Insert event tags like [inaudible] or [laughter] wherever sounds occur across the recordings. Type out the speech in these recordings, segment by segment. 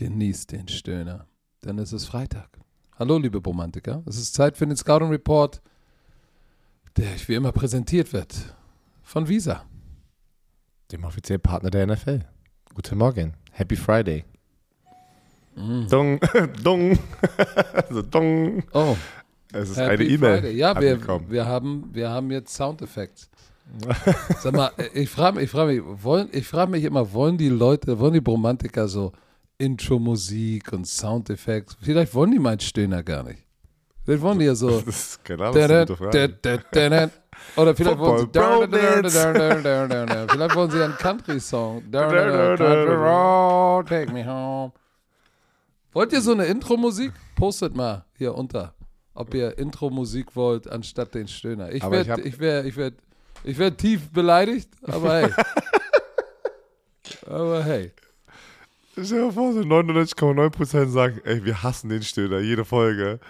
Genießt den Stöhner, denn es ist Freitag. Hallo, liebe Romantiker. Es ist Zeit für den Scouting Report, der euch wie immer präsentiert wird von Visa. Dem offiziellen Partner der NFL. Guten Morgen. Happy Friday. Mm. Dong, [laughs] dong, also dong. Oh. Es ist Happy eine E-Mail. Ja, wir, wir, haben, wir haben jetzt Soundeffekte. [laughs] Sag mal, ich frage mich, ich frage mich, wollen, ich frage mich immer, wollen die Leute, wollen die Romantiker so Intro-Musik und Soundeffekte. Vielleicht wollen die meinen Stöhner gar nicht. Vielleicht wollen die ja so. Das ist keine Oder vielleicht wollen sie. Vielleicht wollen sie einen Country-Song. Take me home. Wollt ihr so eine Intro-Musik? Postet mal hier unter, ob ihr Intro-Musik wollt anstatt den Stöhner. Ich werde ich werd, ich werd, ich werd tief beleidigt, aber hey. aber hey. Stell dir vor, so 99,9% sagen, ey, wir hassen den Stöhner, jede Folge.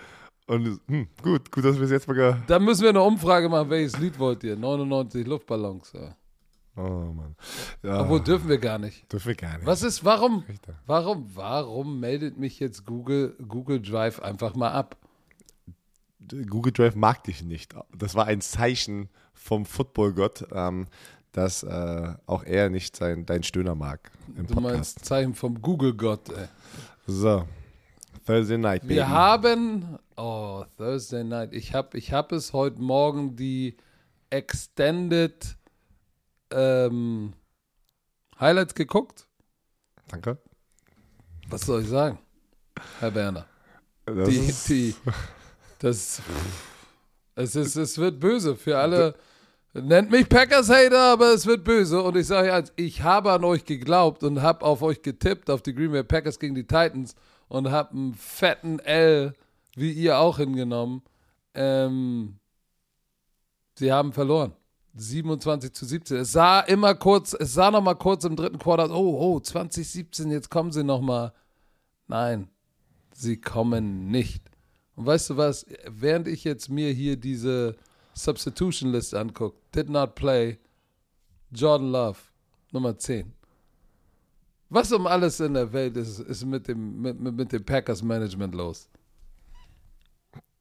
Und hm, gut, gut, dass wir es jetzt mal. Da müssen wir eine Umfrage machen, welches Lied wollt ihr? 99 Luftballons. Ja. Oh Mann. Ja. Obwohl dürfen wir gar nicht. Dürfen wir gar nicht. Was ist, warum, warum, warum meldet mich jetzt Google, Google Drive einfach mal ab? Google Drive mag dich nicht. Das war ein Zeichen vom Footballgott. Ähm, dass äh, auch er nicht sein, dein Stöhner mag. Im du Podcast. meinst Zeichen vom Google-Gott, ey. So. Thursday Night, Baby. Wir haben, oh, Thursday Night. Ich habe ich hab es heute Morgen die Extended ähm, Highlights geguckt. Danke. Was soll ich sagen, Herr Berner? Das die, ist die, das, es, ist, es wird böse für alle. Nennt mich Packers-Hater, aber es wird böse. Und ich sage eins, ich habe an euch geglaubt und habe auf euch getippt, auf die Green Bay Packers gegen die Titans und habe einen fetten L, wie ihr auch hingenommen. Ähm, sie haben verloren. 27 zu 17. Es sah immer kurz, es sah noch mal kurz im dritten Quartal, oh, oh, 2017, jetzt kommen sie noch mal. Nein, sie kommen nicht. Und weißt du was, während ich jetzt mir hier diese Substitution List anguckt, did not play, Jordan Love, Nummer 10. Was um alles in der Welt ist, ist mit dem, mit, mit dem Packers Management los?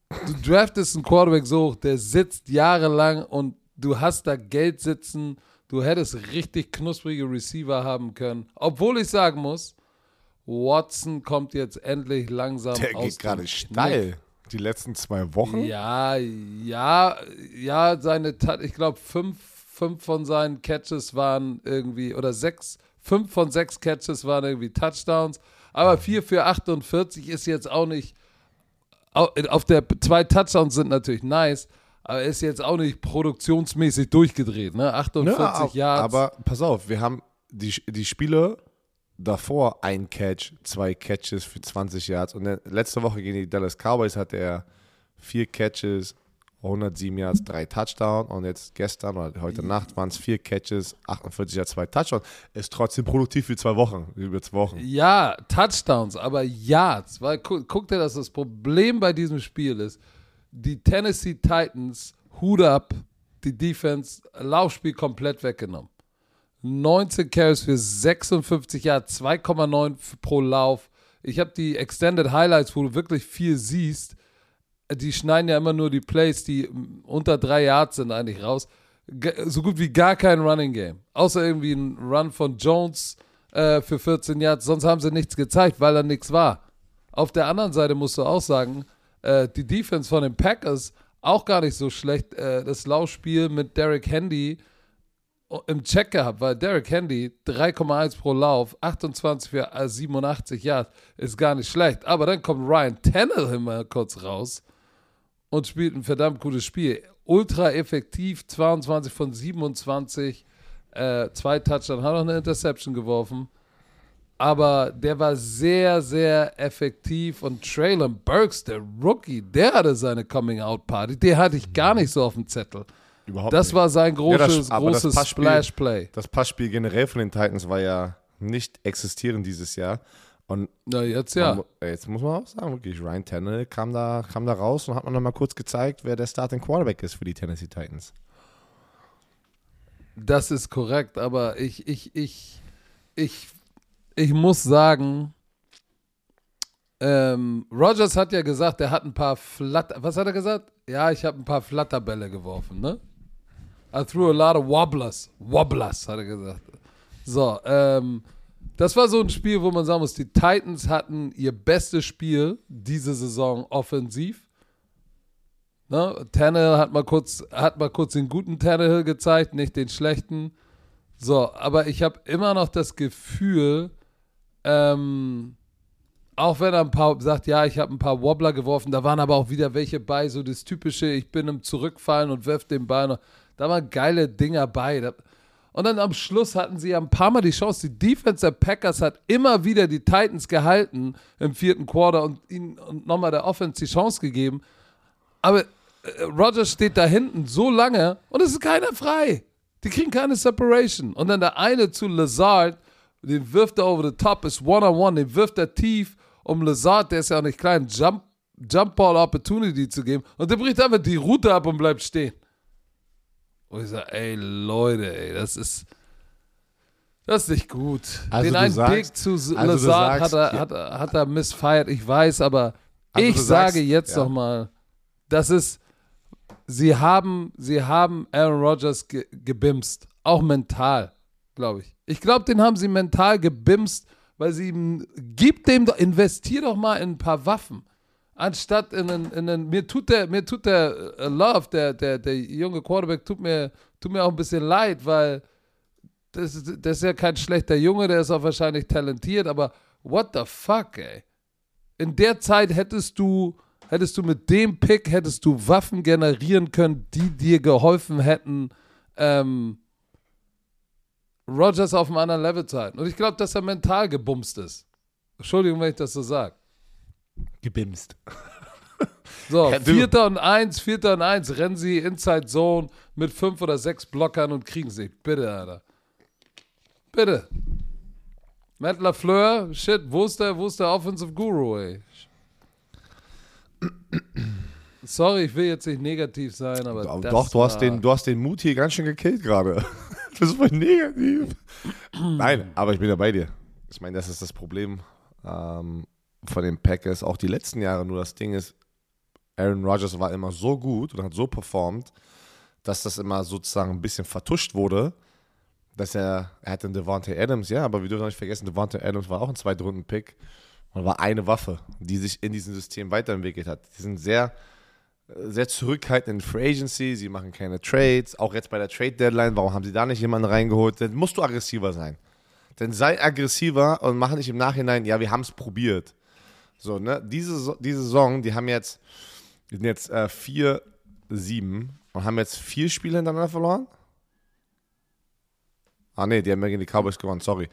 Du draftest einen Quarterback so hoch, der sitzt jahrelang und du hast da Geld sitzen. Du hättest richtig knusprige Receiver haben können. Obwohl ich sagen muss, Watson kommt jetzt endlich langsam der aus. Der geht gerade steil die letzten zwei Wochen? Ja, ja, ja, seine, ich glaube, fünf, fünf von seinen Catches waren irgendwie, oder sechs, fünf von sechs Catches waren irgendwie Touchdowns. Aber vier für 48 ist jetzt auch nicht, auf der, zwei Touchdowns sind natürlich nice, aber ist jetzt auch nicht produktionsmäßig durchgedreht, ne? 48 ja, Yards. Aber pass auf, wir haben die, die Spiele davor ein Catch, zwei Catches für 20 Yards. Und letzte Woche gegen die Dallas Cowboys hatte er vier Catches, 107 Yards, drei Touchdowns. Und jetzt gestern oder heute Nacht waren es vier Catches, 48 Yards, zwei Touchdowns. Ist trotzdem produktiv für zwei Wochen, über zwei Wochen. Ja, Touchdowns, aber Yards. Weil guck, guck dir, dass das Problem bei diesem Spiel ist. Die Tennessee Titans, Hut up, die Defense, Laufspiel komplett weggenommen. 19 Carries für 56 Yards, 2,9 pro Lauf. Ich habe die Extended Highlights, wo du wirklich viel siehst. Die schneiden ja immer nur die Plays, die unter drei Yards sind, eigentlich raus. So gut wie gar kein Running Game. Außer irgendwie ein Run von Jones äh, für 14 Yards. Sonst haben sie nichts gezeigt, weil da nichts war. Auf der anderen Seite musst du auch sagen, äh, die Defense von den Packers auch gar nicht so schlecht. Äh, das Laufspiel mit Derek Handy im Check gehabt, weil Derek Handy 3,1 pro Lauf, 28 für 87 Yards, ist gar nicht schlecht. Aber dann kommt Ryan Tannehill mal kurz raus und spielt ein verdammt gutes Spiel. Ultra effektiv, 22 von 27, äh, zwei Touchdowns, hat noch eine Interception geworfen. Aber der war sehr, sehr effektiv und Traylon Burks, der Rookie, der hatte seine Coming-out-Party. Der hatte ich gar nicht so auf dem Zettel. Überhaupt das nicht. war sein großes, ja, das, großes Splash-Play. Das Passspiel generell von den Titans war ja nicht existierend dieses Jahr. Und Na, jetzt ja. Man, jetzt muss man auch sagen, wirklich, Ryan Tannehill kam da, kam da raus und hat man nochmal kurz gezeigt, wer der Starting Quarterback ist für die Tennessee Titans. Das ist korrekt, aber ich, ich, ich, ich, ich muss sagen, ähm, Rogers hat ja gesagt, er hat ein paar Flatter. Was hat er gesagt? Ja, ich habe ein paar Flatterbälle geworfen, ne? I threw a lot of wobblers. Wobblers, hat er gesagt. So, ähm, das war so ein Spiel, wo man sagen muss, die Titans hatten ihr bestes Spiel diese Saison offensiv. Ne? Tannehill hat mal kurz, hat mal kurz den guten Tannehill gezeigt, nicht den schlechten. So, aber ich habe immer noch das Gefühl, ähm, auch wenn er ein paar sagt, ja, ich habe ein paar Wobbler geworfen, da waren aber auch wieder welche bei, so das typische, ich bin im Zurückfallen und wirf den Ball noch. Da waren geile Dinger bei. Und dann am Schluss hatten sie ein paar Mal die Chance. Die Defense der Packers hat immer wieder die Titans gehalten im vierten Quarter und ihnen nochmal der Offense die Chance gegeben. Aber äh, Rogers steht da hinten so lange und es ist keiner frei. Die kriegen keine Separation. Und dann der eine zu Lazard, den wirft er over the top, ist one-on-one, den wirft er tief, um Lazard, der ist ja auch nicht klein, Jump, Jump Ball Opportunity zu geben. Und der bricht einfach die Route ab und bleibt stehen. Und ich sage, ey Leute, ey, das ist. Das ist nicht gut. Also Den einen sagst- Big zu also Lazard hat, sagst, er, ja. hat, er, hat er missfeiert, ich weiß, aber Also ich du sage sagst, jetzt ja. doch mal, das ist, sie haben, sie haben Aaron Rodgers ge, gebimst, auch mental, glaube ich. Ich glaube, den haben sie mental gebimst, weil sie ihm, gib dem, doch- investier doch mal in ein paar Waffen. Anstatt in einen, in einen mir tut der, mir tut der äh, Love, der, der, der junge Quarterback, tut mir, tut mir auch ein bisschen leid, weil das, ist- das ist ja kein schlechter Junge, der ist auch wahrscheinlich talentiert, aber what the fuck, ey? In der Zeit hättest du, hättest du mit dem Pick, hättest du Waffen generieren können, die dir geholfen hätten, ähm, Rogers auf einem anderen Level zu halten. Und ich glaube, dass er mental gebumst ist. Entschuldigung, wenn ich das so sage. Gebimst. So, [laughs] Ja, Vierter und Eins, Vierter und Eins, rennen sie Inside Zone mit fünf oder sechs Blockern und kriegen sie. Bitte, Alter. Bitte. Matt LaFleur, shit, wo ist der, wo ist der Offensive Guru, ey? Sorry, ich will jetzt nicht negativ sein, aber Doch, doch, du hast, war- den, du hast den Mut hier ganz schön gekillt gerade. [laughs] Das ist voll negativ. Nein, aber ich bin ja bei dir. Ich meine, das ist das Problem ähm, von den Packers auch die letzten Jahre. Nur das Ding ist, Aaron Rodgers war immer so gut und hat so performt, dass das immer sozusagen ein bisschen vertuscht wurde. Dass er, er hatte Devontae Adams, ja, aber wir dürfen nicht vergessen, Devontae Adams war auch ein Zweitrunden-Pick und war eine Waffe, die sich in diesem System weiterentwickelt hat. Die sind sehr, sehr zurückhaltend in Free Agency, sie machen keine Trades, auch jetzt bei der Trade Deadline, warum haben sie da nicht jemanden reingeholt? Dann musst du aggressiver sein. Dann sei aggressiver und mach nicht im Nachhinein, ja, wir haben es probiert. So, ne, diese, diese Saison, die haben jetzt, die sind jetzt äh, 4, 7 und haben jetzt vier Spiele hintereinander verloren. Ah, nee, die haben ja gegen die Cowboys gewonnen, sorry.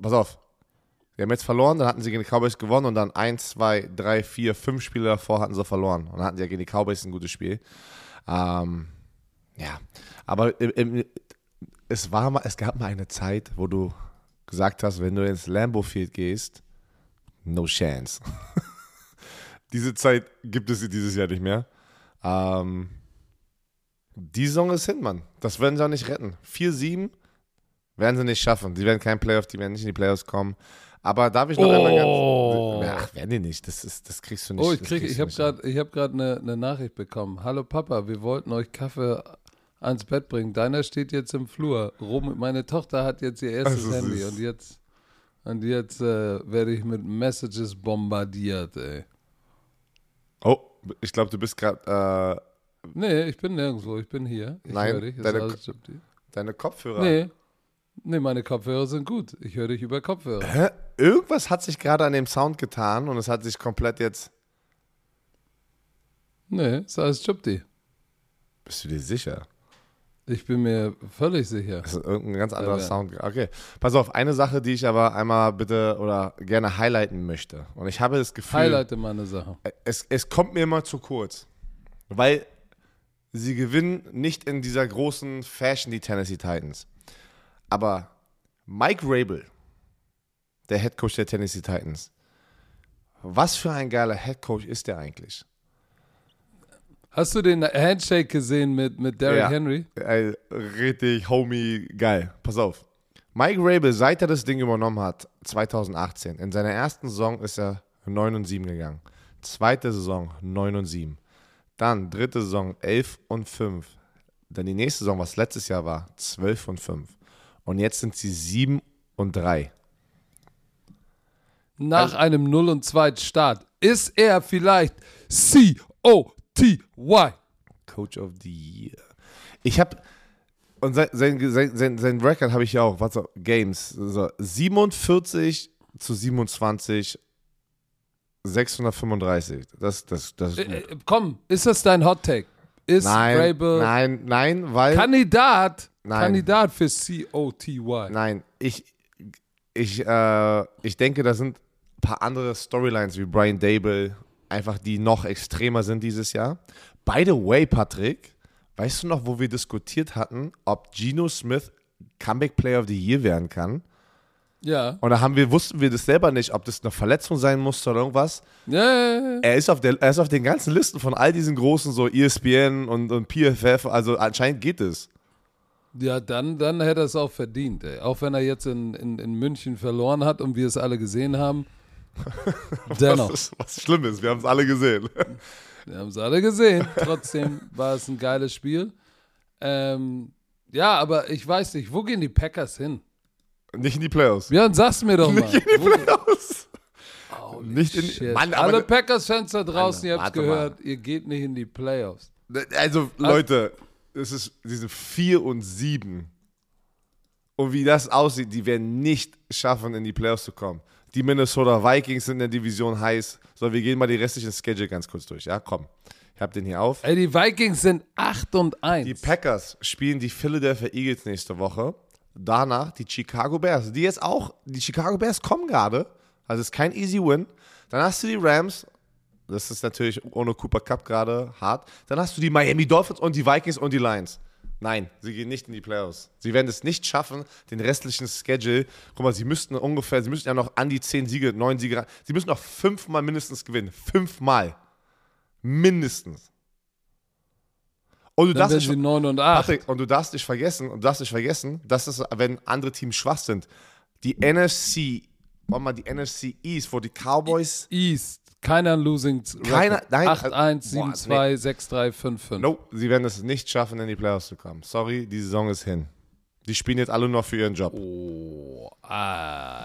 Pass auf. Die haben jetzt verloren, dann hatten sie gegen die Cowboys gewonnen und dann 1, 2, 3, 4, 5 Spiele davor hatten sie verloren. Und dann hatten sie ja gegen die Cowboys ein gutes Spiel. Ähm, ja, aber im, im, es, war mal, es gab mal eine Zeit, wo du gesagt hast, wenn du ins Lambeau Field gehst, no chance. [laughs] Diese Zeit gibt es dieses Jahr nicht mehr. Ähm, die Saison ist hin, Mann. Das werden sie auch nicht retten. 4-7 werden sie nicht schaffen. Die werden kein Playoff, die werden nicht in die Playoffs kommen. Aber darf ich noch einmal Oh. ganz. Ach, werden die nicht. Das, ist, das kriegst du nicht. Oh, ich krieg, ich habe gerade, gerade eine eine Nachricht bekommen. Hallo Papa, wir wollten euch Kaffee ans Bett bringen. Deiner steht jetzt im Flur. Rom, meine Tochter hat jetzt ihr erstes Handy süß. und jetzt und jetzt äh, werde ich mit Messages bombardiert, ey. Oh, ich glaube, du bist gerade. Äh, Nee, ich bin nirgendwo, ich bin hier. Ich Nein, höre dich. Deine deine Kopfhörer. Nee. Nee, meine Kopfhörer sind gut. Ich höre dich über Kopfhörer. Hä? Irgendwas hat sich gerade an dem Sound getan und es hat sich komplett jetzt. Nee, ist alles Gypsy. Bist du dir sicher? Ich bin mir völlig sicher. Das ist irgendein ganz anderer Ja. Sound. Okay. Pass auf, eine Sache, die ich aber einmal bitte oder gerne highlighten möchte. Und ich habe das Gefühl. Highlighte meine Sache. es, es kommt mir immer zu kurz. Weil sie gewinnen nicht in dieser großen Fashion, die Tennessee Titans. Aber Mike Rabel, der Head Coach der Tennessee Titans, was für ein geiler Head Coach ist der eigentlich? Hast du den Handshake gesehen mit, mit Derrick Ja. Henry? Ey, richtig, homie, geil. Pass auf. Mike Rabel, seit er das Ding übernommen hat, 2018, in seiner ersten Saison ist er 9 und 7 gegangen. Zweite Saison 9 und 7. Dann dritte Saison 11 und 5. Dann die nächste Saison, was letztes Jahr war, 12 und 5. Und jetzt sind sie 7 und 3. Nach Also- einem 0 und 2 Start ist er vielleicht C-O-T-Y. Coach of the Year. Ich habe und sein, sein, sein, sein, Record habe ich ja auch, so, Games, so 47 zu 27, 635. Das, das, das ist Äh, gut. äh, komm, ist das dein Hot Take? Ist Nein, Vrabel nein, nein, weil Kandidat, Nein. Kandidat für C-O-T-Y? Nein, ich, ich, äh, ich denke, da sind ein paar andere Storylines wie Brian Dable, einfach die noch extremer sind dieses Jahr. By the way, Patrick, weißt du noch, wo wir diskutiert hatten, ob Geno Smith Comeback Player of the Year werden kann? Ja. Und da haben wir, wussten wir das selber nicht, ob das eine Verletzung sein musste oder irgendwas. Ja, ja, ja. Er ist auf, der, er ist auf den ganzen Listen von all diesen großen, so ESPN und, und PFF, also anscheinend geht es. Ja, dann, dann hätte er es auch verdient, ey. Auch wenn er jetzt in, in, in München verloren hat und wir es alle gesehen haben. [laughs] Dennoch. Was, was schlimm ist, wir haben es alle gesehen. [laughs] Wir haben es alle gesehen. Trotzdem war es ein geiles Spiel. Ähm, ja, aber ich weiß nicht, wo gehen die Packers hin? Nicht in die Playoffs. Björn, sag's mir doch mal. Nicht in die Playoffs. Nicht in-. Mann, Alle Packers-Fans da draußen, Mann, ihr habt's gehört, ihr geht nicht in die Playoffs. Also, Leute, es ist diese 4 und 7. Und wie das aussieht, die werden nicht schaffen, in die Playoffs zu kommen. Die Minnesota Vikings sind in der Division heiß. So, wir gehen mal die restlichen Schedule ganz kurz durch. Ja, komm. Ich hab den hier auf. Ey, die Vikings sind 8 und 1. Die Packers spielen die Philadelphia Eagles nächste Woche. Danach die Chicago Bears. Die jetzt auch, die Chicago Bears kommen gerade. Also es ist kein easy win. Dann hast du die Rams. Das ist natürlich ohne Cooper Cup gerade hart. Dann hast du die Miami Dolphins und die Vikings und die Lions. Nein, sie gehen nicht in die Playoffs. Sie werden es nicht schaffen, den restlichen Schedule. Guck mal, sie müssten ungefähr, sie müssten ja noch an die 10 Siege, 9 Siege. Sie müssen noch fünfmal mindestens gewinnen. Fünfmal. Mindestens. Und du Dann darfst nicht- sie 9 und 8. Patrick, und du darfst nicht vergessen, und du darfst nicht vergessen, dass es, wenn andere Teams schwach sind, die NFC, warte mal, die NFC East, wo die Cowboys, East. Keiner Losing Keiner- nein, 8, 1, boah, 7, 2, 6, 3, 5, 5. no, sie werden es nicht schaffen, in die Playoffs zu kommen. Sorry, die Saison ist hin. Die spielen jetzt alle noch für ihren Job. Oh, ah,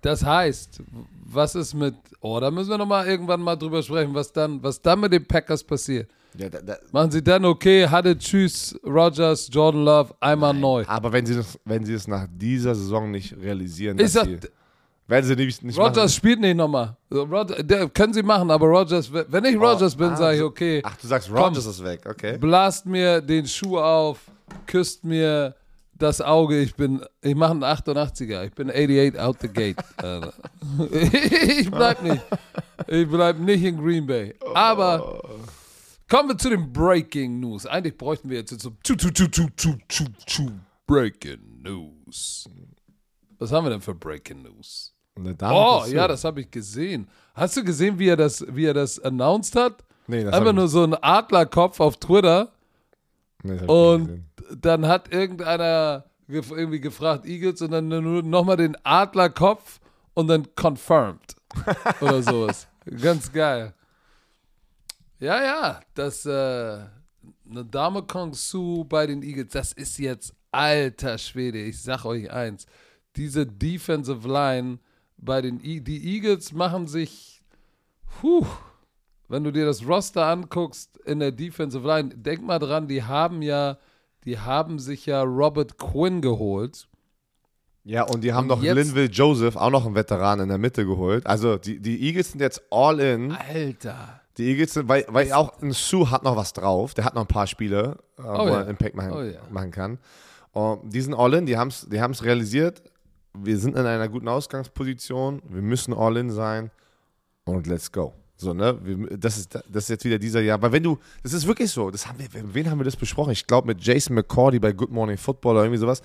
das heißt, was ist mit, oh, da müssen wir nochmal irgendwann mal drüber sprechen, was dann, was dann mit den Packers passiert. Ja, da, da, Machen sie dann, okay, hatte Tschüss, Rogers, Jordan Love, einmal neu. aber wenn sie, das, wenn sie es nach dieser Saison nicht realisieren, Ich dass sag, sie, werden sie nicht, nicht Rogers spielt nicht nochmal. Können sie machen, aber Rogers, wenn ich Rogers bin, ah, sage ich, okay, Ach, du sagst, Komm. Rogers ist weg, okay. blast mir den Schuh auf, küsst mir das Auge, ich bin, ich mache einen 88er, ich bin 88 out the gate. [laughs] [laughs] Ich bleib nicht, ich bleib nicht in Green Bay. Aber kommen wir zu den Breaking News. Eigentlich bräuchten wir jetzt so tschu, tschu, tschu, Breaking News. Was haben wir denn für Breaking News? Eine Dame Oh, ja, das habe ich gesehen. Hast du gesehen, wie er das, wie er das announced hat? Nee, das Einfach nur so ein Adlerkopf auf Twitter. Nee, Und dann hat irgendeiner gef irgendwie gefragt, Eagles, und dann nur nochmal den Adlerkopf und dann confirmed. [laughs] Oder sowas. Ganz geil. Ja, ja, das, äh, eine Dame Kong Su bei den Eagles, das ist jetzt alter Schwede. Ich sag euch eins. Diese Defensive Line bei den e die Eagles machen sich, puh, wenn du dir das Roster anguckst in der Defensive Line, denk mal dran, die haben ja, die haben sich ja Robert Quinn geholt. Ja, und die haben Und noch Linville Joseph, auch noch einen Veteran in der Mitte geholt. Also die, die Eagles sind jetzt all in. Alter. Die Eagles sind, weil, weil auch ein Sue hat noch was drauf. Der hat noch ein paar Spiele, äh, wo ja. er Impact machen, Oh ja. machen kann. Und die sind all in, die haben es die haben's realisiert. Wir sind in einer guten Ausgangsposition. Wir müssen all in sein. Und let's go. So, ne? Das, ist, das ist jetzt wieder dieser Jahr. Weil wenn du, das ist wirklich so, das haben wir, wen haben wir das besprochen? Ich glaube mit Jason McCordy bei Good Morning Football oder irgendwie sowas.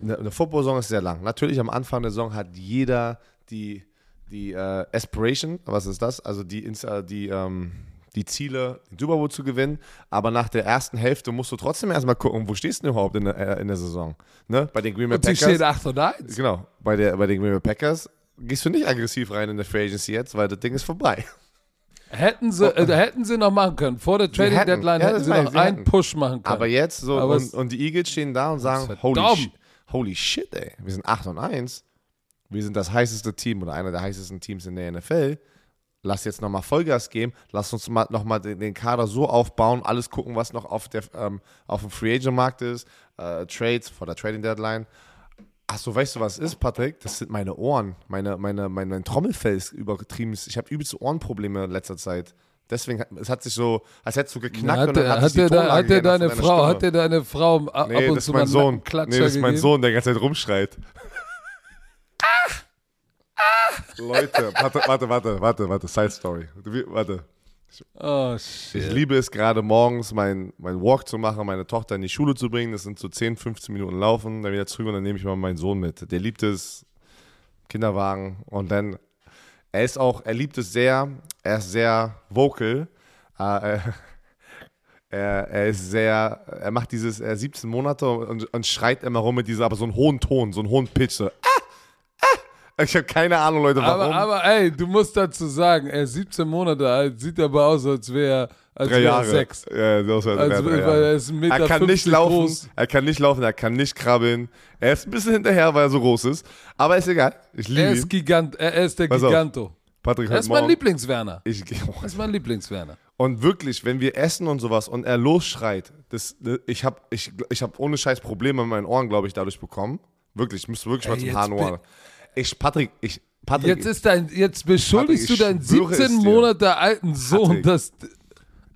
Eine, eine Football-Saison ist sehr lang. Natürlich am Anfang der Saison hat jeder die, die äh, Aspiration, was ist das? Also die, die, ähm, die Ziele, den Super Bowl zu gewinnen. Aber nach der ersten Hälfte musst du trotzdem erstmal gucken, wo stehst du denn überhaupt in der, äh, in der Saison? Ne? Bei den Green Bay Packers. stehen 8 und 1. Genau, bei, der, bei den Green Bay Packers gehst du nicht aggressiv rein in der Free Agency jetzt, weil das Ding ist vorbei. Hätten sie, äh, hätten sie noch machen können. Vor der Trading hätten. Deadline Ja, hätten sie noch einen hätten. Push machen können. Aber jetzt so, Aber und, und die Eagles stehen da und sagen, holy, sh holy shit, ey, wir sind 8 und 1. Wir sind das heißeste Team oder einer der heißesten Teams in der NFL. Lass jetzt nochmal Vollgas geben. Lass uns mal nochmal den, den Kader so aufbauen, alles gucken, was noch auf, der, ähm, auf dem Free Agent Markt ist, äh, Trades vor der Trading Deadline. Achso, weißt du, was es ist, Patrick? Das sind meine Ohren. Meine, meine, mein, mein Trommelfell ist übertrieben. Ich habe übelste Ohrenprobleme in letzter Zeit. Deswegen, hat, es hat sich so, als hättest du geknackt hat und dann hat hat der, Tonlage hat geändert deine Frau, hat der deine Frau ab Nee, und das zu ist mein Sohn. Nee, das ist mein gegeben? Sohn, der die ganze Zeit rumschreit. Leute, warte, warte, warte, warte, warte, Side Story. Warte. Oh, Ich shit. liebe es gerade morgens, mein, mein Walk zu machen, meine Tochter in die Schule zu bringen. Das sind so 10, 15 Minuten laufen, dann wieder zurück und dann nehme ich mal meinen Sohn mit. Der liebt es, Kinderwagen. Und dann, er ist auch, er liebt es sehr, er ist sehr vocal. Äh, [laughs] er, er ist sehr, er macht dieses, er ist 17 Monate und, und schreit immer rum mit dieser, aber so einen hohen Ton, so einen hohen Pitch. So, ah, ah. Ich habe keine Ahnung, Leute, warum. Aber, aber ey, du musst dazu sagen, er ist 17 Monate alt, sieht aber aus, als wäre als drei er Jahre. sechs. Ja, das war Also, drei Jahre. er ist 1,50 Meter Er kann nicht laufen, groß. er kann nicht laufen, er kann nicht krabbeln. Er ist ein bisschen hinterher, weil er so groß ist. Aber ist egal. Ich liebe Er ihn. ist Gigant, er ist der Pass auf. Giganto. Patrick, Er ist mein. Lieblingswerner. Ich, Er ist mein Lieblingswerner. und wirklich, wenn wir essen und sowas und er losschreit, das, das, ich habe ich, ich hab ohne Scheiß Probleme in meinen Ohren, glaube ich, dadurch bekommen. Wirklich, ich müsste wirklich mal Ey, zum jetzt Haarnoir. bin- Ich, Patrick, ich, Patrick, Jetzt ist dein, jetzt beschuldigst Patrick, du deinen schwöre es 17 dir. Monate alten Sohn, Patrick. dass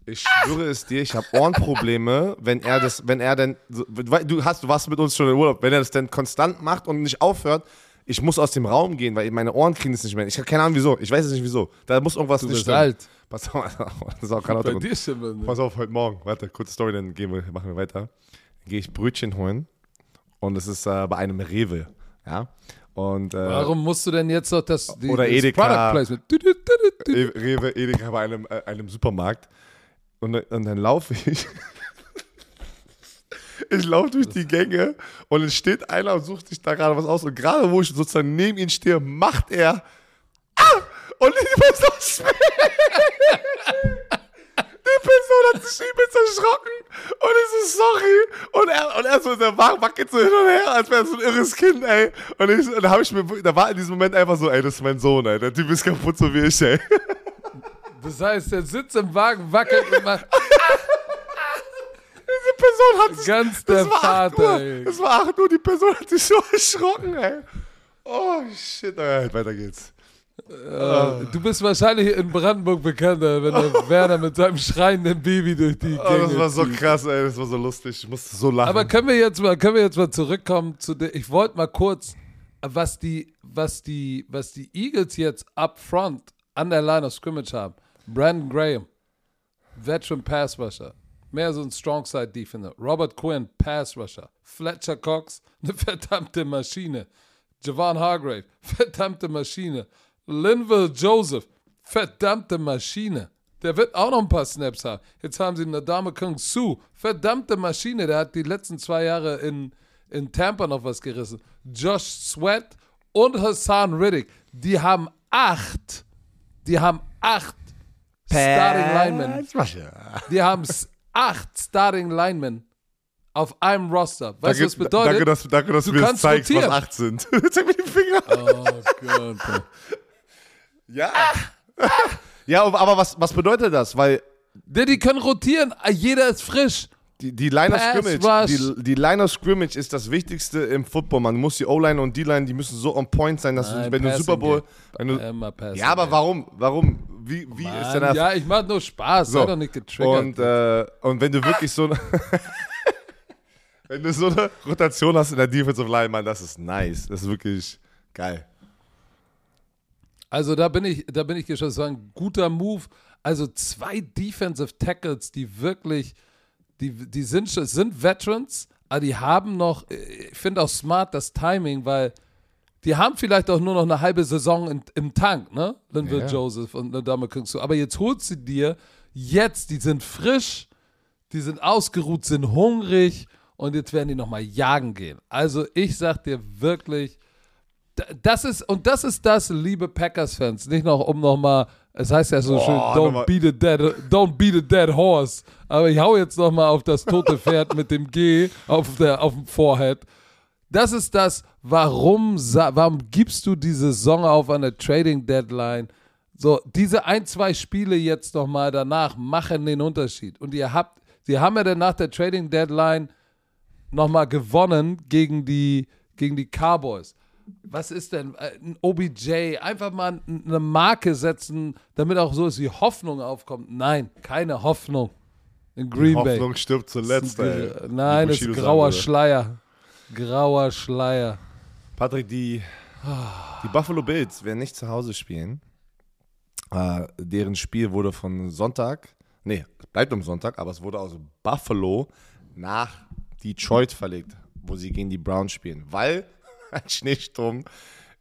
Ich schwöre es dir, ich habe Ohrenprobleme, wenn er das, wenn er denn, du hast, du warst mit uns schon im Urlaub, wenn er das denn konstant macht und nicht aufhört, ich muss aus dem Raum gehen, weil meine Ohren kriegen es nicht mehr. Ich habe keine Ahnung wieso, ich weiß es nicht wieso. Da muss irgendwas du nicht bist stimmen. alt. Pass auf, das ist auch kein Bei dir stimmt. Pass auf, heute Morgen, warte, kurze Story, dann gehen wir, machen wir weiter. Dann gehe ich Brötchen holen und es ist äh, bei einem Rewe, ja. Und äh, Warum musst du denn jetzt noch das, die, Oder das Edeka. Product Placement? Rewe, Edeka bei einem, äh, einem Supermarkt. Und, dann- und dann laufe ich. [laughs] ich laufe durch die Gänge und es steht einer und sucht sich da gerade was aus. Und gerade wo ich sozusagen neben ihm stehe, macht er. Ah! Und ich muss das [laughs] Die Person hat sich übelst erschrocken und ich so, sorry. Und er, und er so, der Wagen wackelt so hin und her, als wäre er so ein irres Kind, ey. Und, ich, und da habe ich mir, da war in diesem Moment einfach so, ey, das ist mein Sohn, ey. Der Typ ist kaputt, so wie ich, ey. Das heißt, der sitzt im Wagen, wackelt und macht Diese Person hat sich, ganz der das war 8 Vater, Uhr. ey. Es war 8 Uhr, die Person hat sich so erschrocken, ey. Oh, shit, ey, weiter geht's. Äh, Du bist wahrscheinlich in Brandenburg bekannter, wenn der [laughs] Werner mit seinem schreienden Baby durch die Oh, Gänge das war so zieht. krass, ey, das war so lustig. Ich musste so lachen. Aber können wir jetzt mal, können wir jetzt mal zurückkommen zu der, ich wollte mal kurz, was die, was die, was die Eagles jetzt up front an der Line of Scrimmage haben. Brandon Graham, Veteran Pass Rusher, mehr so ein Strong Side Defender. Robert Quinn, Pass Rusher. Fletcher Cox, [laughs] eine verdammte Maschine. Javon Hargrave, [laughs] verdammte Maschine. Linville Joseph, verdammte Maschine. Der wird auch noch ein paar Snaps haben. Jetzt haben sie Nadame Kung Su, verdammte Maschine. Der hat die letzten zwei Jahre in, in Tampa noch was gerissen. Josh Sweat und Hassan Riddick, die haben acht, die haben acht Starting Linemen. Die haben acht Starting Linemen auf einem Roster. Weißt du, was das bedeutet? Danke, dass, danke, dass Du mir zeigst, rotieren. was 8 sind. [laughs] Zeig mir die Finger. Oh Gott. Ja. [laughs] ja, aber was, was bedeutet das? Weil Die, die können rotieren, jeder ist frisch. die, die Line of Scrimmage, die, die Line of Scrimmage ist das Wichtigste im Football. Man muss die O-Line und D-Line, die müssen so on point sein, dass du, Nein, wenn du Super Bowl. Du, Immer Passing ja, aber warum? Warum? Wie, wie ist denn Mann, das? ja, ich mach nur Spaß, sei doch nicht getriggert. Und, äh, und wenn du wirklich so eine. [laughs] wenn du so eine Rotation hast in der Defensive Line, Mann, das ist nice. Das ist wirklich geil. Also da bin ich, da bin ich gespannt. Das war ein guter Move. Also zwei Defensive Tackles, die wirklich, die, die sind, sind Veterans, aber die haben noch, ich finde auch smart das Timing, weil die haben vielleicht auch nur noch eine halbe Saison in, im Tank, ne? Linville Ja. Joseph und Nadame Kungsu. Aber jetzt holst du dir jetzt, die sind frisch, die sind ausgeruht, sind hungrig und jetzt werden die nochmal jagen gehen. Also ich sag dir wirklich, Das ist, und das ist das, liebe Packers-Fans. Nicht noch, um nochmal, es heißt ja so Boah, schön, don't beat, a dead, don't beat a dead horse. Aber ich hau jetzt nochmal auf das tote Pferd mit dem G auf, der, auf dem Forehead. Das ist das, warum, warum gibst du diese Saison auf an der Trading Deadline? So, diese ein, zwei Spiele jetzt nochmal danach machen den Unterschied. Und ihr habt, sie haben ja dann nach der Trading Deadline nochmal gewonnen gegen die, gegen die Cowboys. Was ist denn äh, ein OBJ? Einfach mal eine Marke setzen, damit auch so ist wie Hoffnung aufkommt. Nein, keine Hoffnung in Green Bay. Hoffnung stirbt zuletzt, ey. Nein, es ist grauer sagen. Schleier. Grauer Schleier. Patrick, die, die Buffalo Bills werden nicht zu Hause spielen. Äh, deren Spiel wurde von Sonntag, nee, es bleibt am Sonntag, aber es wurde aus Buffalo nach Detroit verlegt, wo sie gegen die Browns spielen, weil [laughs] ein Schneesturm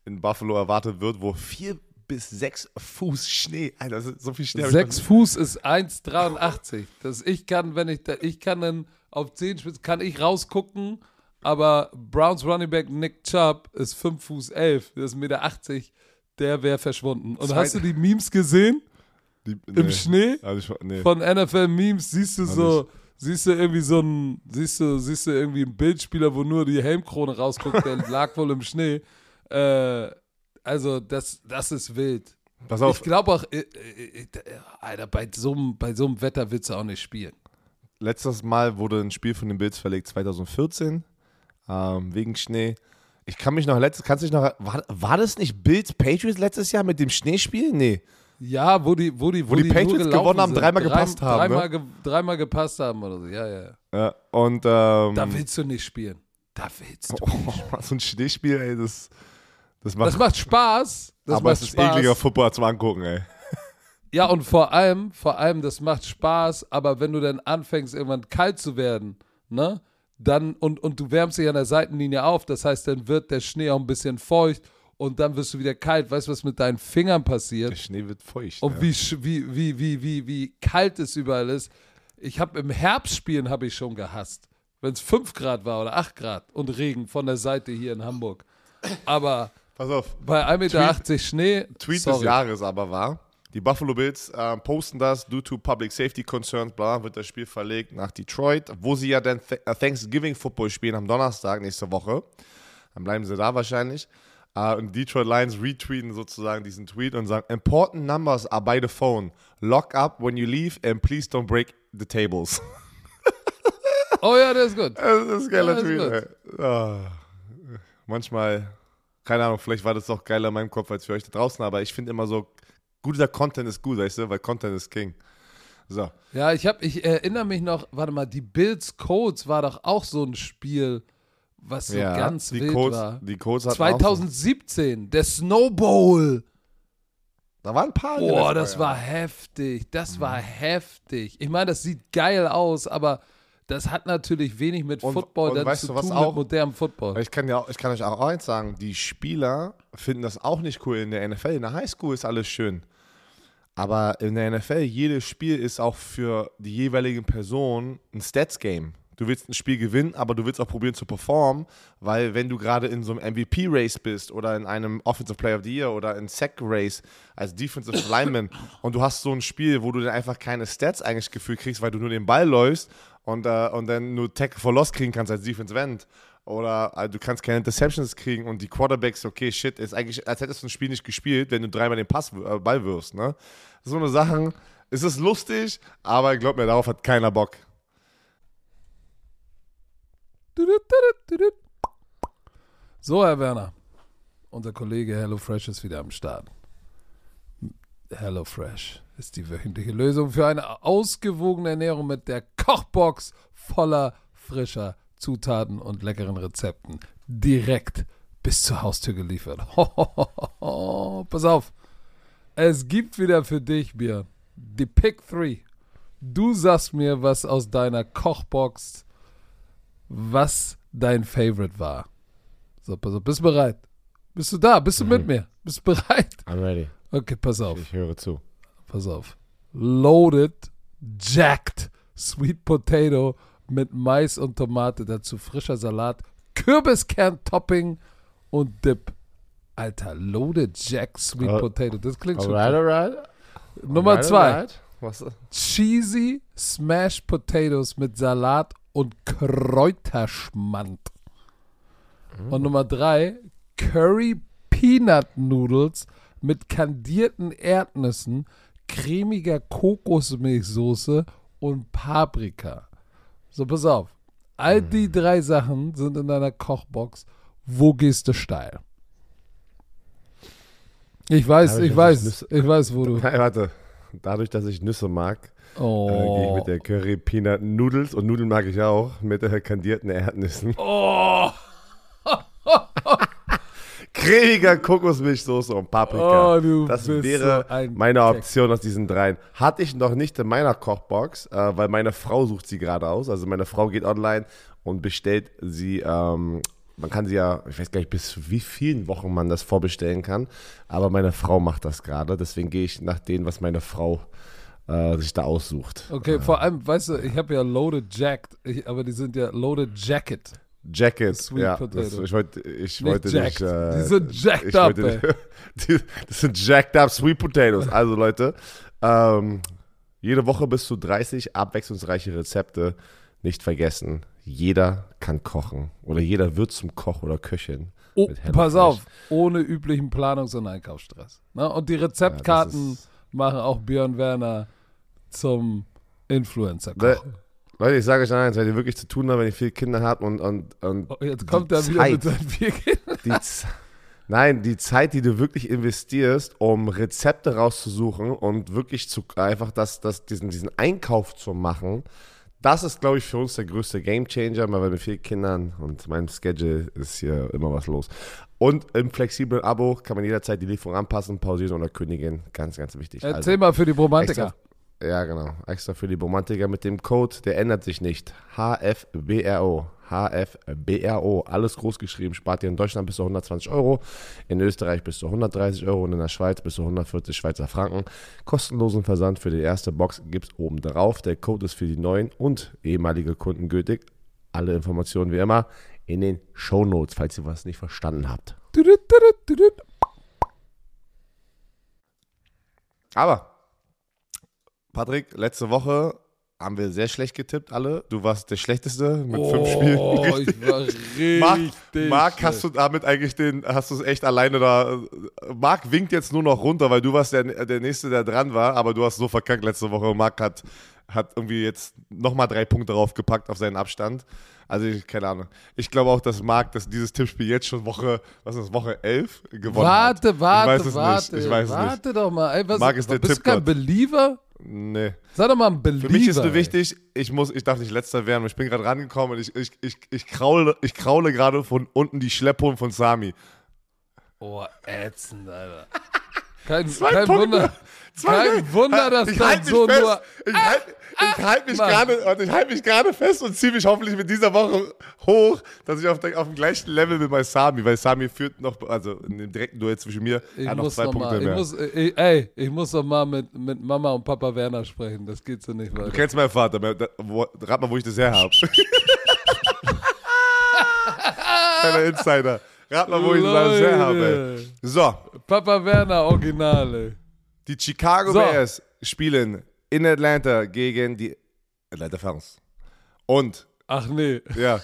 in Buffalo erwartet wird, wo vier bis sechs Fuß Schnee, Alter, das ist so viel Schnee. ich Sechs Fuß ist 1,83. Das ich kann, wenn ich da, ich kann dann auf 10 Spitzen, kann ich rausgucken, aber Browns Running Back Nick Chubb ist 5 Fuß 11, das ist 1,80 Meter, der wäre verschwunden. Und Zweit- hast du die Memes gesehen Die, im Schnee? Also ich, nee. Von NFL Memes siehst du so, siehst du irgendwie so ein, siehst du, siehst du irgendwie einen Bildspieler, wo nur die Helmkrone rausguckt, der [laughs] lag wohl im Schnee. Äh, also das, das ist wild. Pass auf, Ich glaube auch, äh, äh, äh, Alter, bei so einem bei so einem Wetter willst du auch nicht spielen. letztes Mal wurde ein Spiel von den Bills verlegt, 2014, ähm, wegen Schnee. Ich kann mich noch, letztes, kannst dich noch, war, war das nicht Bills Patriots letztes Jahr mit dem Schneespiel? Nee. Ja, wo die, wo die, wo, die nur Patriots gewonnen haben, dreimal gepasst haben, ne? Dreimal, ge, dreimal gepasst haben oder so. Ja, ja. Ja, und, ähm, Da willst du nicht spielen. Da willst du. oh, so [laughs] ein Schneespiel, ey, das, das macht, Das macht Spaß. Das aber macht es ist Spaß. ekliger Football zum Angucken, ey. Ja, und vor allem, vor allem, das macht Spaß, aber wenn du dann anfängst, irgendwann kalt zu werden, ne? Dann, und, und du wärmst dich an der Seitenlinie auf, das heißt, dann wird der Schnee auch ein bisschen feucht und dann wirst du wieder kalt. Weißt du, was mit deinen Fingern Der passiert? Schnee wird feucht. Und ja. wie, wie, wie, wie, wie, wie kalt es überall ist. Ich habe im Herbst spielen habe ich schon gehasst. Wenn es 5 Grad war oder 8 Grad und Regen von der Seite hier in Hamburg. Aber Pass auf, bei 1,80 Meter Schnee. Tweet sorry. des Jahres aber war, die Buffalo Bills äh, posten das, due to public safety concerns, bla, wird das Spiel verlegt nach Detroit, wo sie ja dann Th äh, Thanksgiving Football spielen am Donnerstag nächste Woche. Dann bleiben sie da wahrscheinlich. Äh, und Detroit Lions retweeten sozusagen diesen Tweet und sagen, important numbers are by the phone. Lock up when you leave and please don't break the tables. Oh ja, der ist gut. [laughs] Das ist ein geiler Ja, Tweet. Ah. manchmal, keine Ahnung, vielleicht war das auch geiler in meinem Kopf als für euch da draußen, aber ich finde immer so, guter Content ist gut, weißt du, weil Content ist King. So. Ja, ich habe, ich erinnere mich noch, warte mal, die Bills Codes war doch auch so ein Spiel, was so ja, ganz die wild Codes, war. Die Codes hatten auch 2017, der Snowball. So, da waren ein paar. Boah, das war heftig. Das war Mhm. heftig. Ich meine, das sieht geil aus, aber das hat natürlich wenig mit Und- Football und dann weißt zu du, was tun auch- mit modernem Football. Ich kann, ja, ich kann euch auch eins sagen, die Spieler finden das auch nicht cool in der NFL. In der Highschool ist alles schön. Aber in der NFL, jedes Spiel ist auch für die jeweiligen Personen ein Stats-Game. Du willst ein Spiel gewinnen, aber du willst auch probieren zu performen, weil wenn du gerade in so einem MVP-Race bist oder in einem Offensive Player of the Year oder in Sack-Race als Defensive [laughs] Lineman und du hast so ein Spiel, wo du dann einfach keine Stats eigentlich gefühlt kriegst, weil du nur den Ball läufst und, äh, und dann nur Tackle for Loss kriegen kannst als Defensive End oder äh, du kannst keine Interceptions kriegen und die Quarterbacks, okay, shit, ist eigentlich, als hättest du ein Spiel nicht gespielt, wenn du dreimal den Pass, äh, Ball wirfst, ne? So eine Sachen, es ist lustig, aber glaub mir, darauf hat keiner Bock. So, Herr Werner. Unser Kollege HelloFresh ist wieder am Start. HelloFresh ist die wöchentliche Lösung für eine ausgewogene Ernährung mit der Kochbox voller frischer Zutaten und leckeren Rezepten. Direkt bis zur Haustür geliefert. [laughs] Pass auf. Es gibt wieder für dich, Björn, die Pick 3. Du sagst mir, was aus deiner Kochbox, was dein Favorite war. So, pass auf, bist du bereit? Bist du da? Bist du mit mir? Bist du bereit? I'm ready. Okay, pass auf, Ich höre zu. pass auf. Loaded, jacked, Sweet Potato mit Mais und Tomate, dazu frischer Salat, Kürbiskern-Topping und Dip. Alter, Loaded Jack Sweet Oh. Potato. Das klingt schon. Alright, alright. Nummer Alright, zwei. alright. Was? Cheesy Smashed Potatoes mit Salat und Kräuterschmand. Und Nummer drei, Curry Peanut Noodles mit kandierten Erdnüssen, cremiger Kokosmilchsoße und Paprika. So, pass auf. All die drei Sachen sind in deiner Kochbox. Wo gehst du steil? Ich weiß, ich dass weiß, ich ich weiß, wo du. [laughs] Nein, warte. Dadurch, dass ich Nüsse mag, äh, gehe ich Oh. mit der Curry Peanut Noodles und Nudeln mag ich auch mit der kandierten Erdnüssen. Oh. [laughs] Cremiger Kokosmilchsoße und Paprika. Oh, das wäre so ein meine. Option aus diesen dreien. Hatte ich noch nicht in meiner Kochbox, äh, weil meine Frau sucht sie gerade aus. Also meine Frau geht online und bestellt sie, ähm, man kann sie ja, ich weiß gar nicht, bis wie vielen Wochen man das vorbestellen kann. Aber meine Frau macht das gerade. Deswegen gehe ich nach dem, was meine Frau äh, sich da aussucht. Okay, vor allem, weißt du, ich habe ja Loaded Jacked, ich, aber die sind ja Loaded Jacket. Jacket, Sweet ja. Das, ich wollte, ich Nicht wollte jacked. nicht. Äh, Die sind jacked up, wollte, [laughs] die, das sind jacked up Sweet Potatoes. Also Leute, ähm, jede Woche bis zu 30 abwechslungsreiche Rezepte. Nicht vergessen, jeder kann kochen oder jeder wird zum Koch oder Köchin. Oh, pass Fresh. auf, ohne üblichen Planungs- und Einkaufsstress. Ne? Und die Rezeptkarten ist- machen auch Björn Werner zum influencer koch Leute, ich sage euch eins, wenn ihr wirklich zu tun habt, wenn ihr viele Kinder habt und, und, und Oh, Jetzt kommt er wieder mit Zeit. seinen vier Kindern. Nein, die Zeit, die du wirklich investierst, um Rezepte rauszusuchen und wirklich zu einfach das, das, diesen, diesen Einkauf zu machen, das ist, glaube ich, für uns der größte Gamechanger, weil mit vier Kindern und meinem Schedule ist hier immer was los. Und im flexiblen Abo kann man jederzeit die Lieferung anpassen, pausieren oder kündigen. Ganz, ganz wichtig. Also, Erzähl mal für die Romantiker. Extra, ja, genau. Extra für die Romantiker mit dem Code, der ändert sich nicht. HFBRO. HFBRO. Alles groß geschrieben. Spart ihr in Deutschland bis zu 120 Euro, in Österreich bis zu 130 Euro und in der Schweiz bis zu 140 Schweizer Franken. Kostenlosen Versand für die erste Box gibt es oben drauf. Der Code ist für die neuen und ehemalige Kunden gültig. Alle Informationen wie immer in den Show Notes, falls ihr was nicht verstanden habt. Aber, Patrick, letzte Woche haben wir sehr schlecht getippt, alle. Du warst der Schlechteste mit fünf Spielen. Oh, ich war [laughs] richtig. Marc, Marc hast du damit eigentlich den, hast du es echt alleine da. Marc winkt jetzt nur noch runter, weil du warst der, der Nächste, der dran war, aber du hast so verkackt letzte Woche. Und Marc hat, hat irgendwie jetzt nochmal drei Punkte draufgepackt auf seinen Abstand. Also, ich, keine Ahnung. Ich glaube auch, dass Marc das, dieses Tippspiel jetzt schon Woche, was ist das, Woche 11 gewonnen hat. Warte, warte, ich weiß es warte. Nicht. Ich weiß es nicht. warte doch mal. Ey, was, Marc ist der bist du kein Tippgott. Believer? Nee. Sei doch mal ein Believer. Für mich ist nur ey. wichtig, ich muss, ich darf nicht letzter werden. Ich bin gerade rangekommen und ich, ich, ich, ich kraule, ich kraule gerade von unten die Schlepphoden von Sami. Oh, ätzend, Alter. Kein, kein. Wunder. Zwei Kein. Wunder, dass ich das halt so fest. nur. Ich halte ich halt mich gerade ich gerade fest und ziehe mich hoffentlich mit dieser Woche hoch, dass ich auf, auf dem gleichen Level bin bei Sami, weil Sami führt noch, also in dem direkten Duell zwischen mir, Ich hat noch zwei noch Punkte mal, ich mehr. muss, äh, ey, ich muss doch mal mit, mit Mama und Papa Werner sprechen. Das geht so nicht du weiter. kennst meinen Vater, wo, rat mal, wo ich das her habe. [laughs] Kleiner Insider. Rat mal, wo ich das her habe. So, Papa Werner, Originale. Die Chicago So. Bears spielen in Atlanta gegen die Atlanta Falcons. Und Ach nee. ja,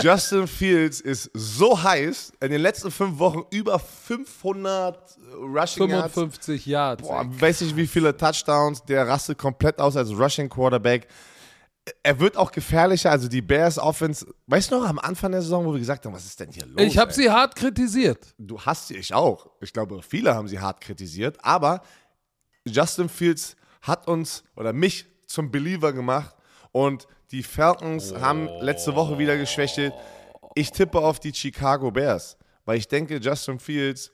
Justin Fields ist so heiß, in den letzten fünf Wochen über 500 Rushing Yards. 55 Yards. Boah, weiß nicht, wie viele Touchdowns. Der rastet komplett aus als Rushing Quarterback. Er wird auch gefährlicher. Also die Bears Offense, weißt du noch, am Anfang der Saison, wo wir gesagt haben, was ist denn hier los? Ich habe sie hart kritisiert. du hast sie, ich auch. Ich glaube, viele haben sie hart kritisiert, aber Justin Fields hat uns oder mich zum Believer gemacht und die Falcons haben letzte Woche wieder geschwächelt. Ich tippe auf die Chicago Bears, weil ich denke, Justin Fields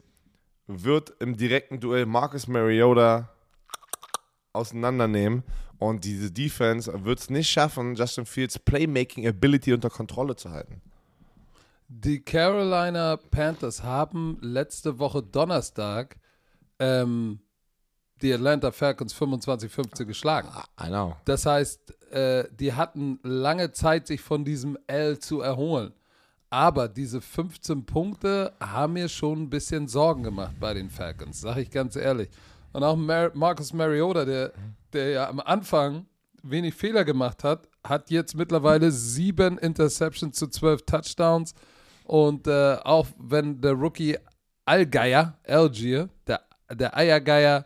wird im direkten Duell Marcus Mariota auseinandernehmen und diese Defense wird es nicht schaffen, Justin Fields Playmaking Ability unter Kontrolle zu halten. Die Carolina Panthers haben letzte Woche Donnerstag ähm, die Atlanta Falcons 25-15 geschlagen. I know. Das heißt, äh, die hatten lange Zeit, sich von diesem L zu erholen. Aber diese 15 Punkte haben mir schon ein bisschen Sorgen gemacht bei den Falcons, sage ich ganz ehrlich. Und auch Mar Marcus Mariota, der, der ja am Anfang wenig Fehler gemacht hat, hat jetzt mittlerweile sieben Interceptions zu zwölf Touchdowns. Und äh, auch wenn der Rookie Allgeier, Algier, der, der Eiergeier,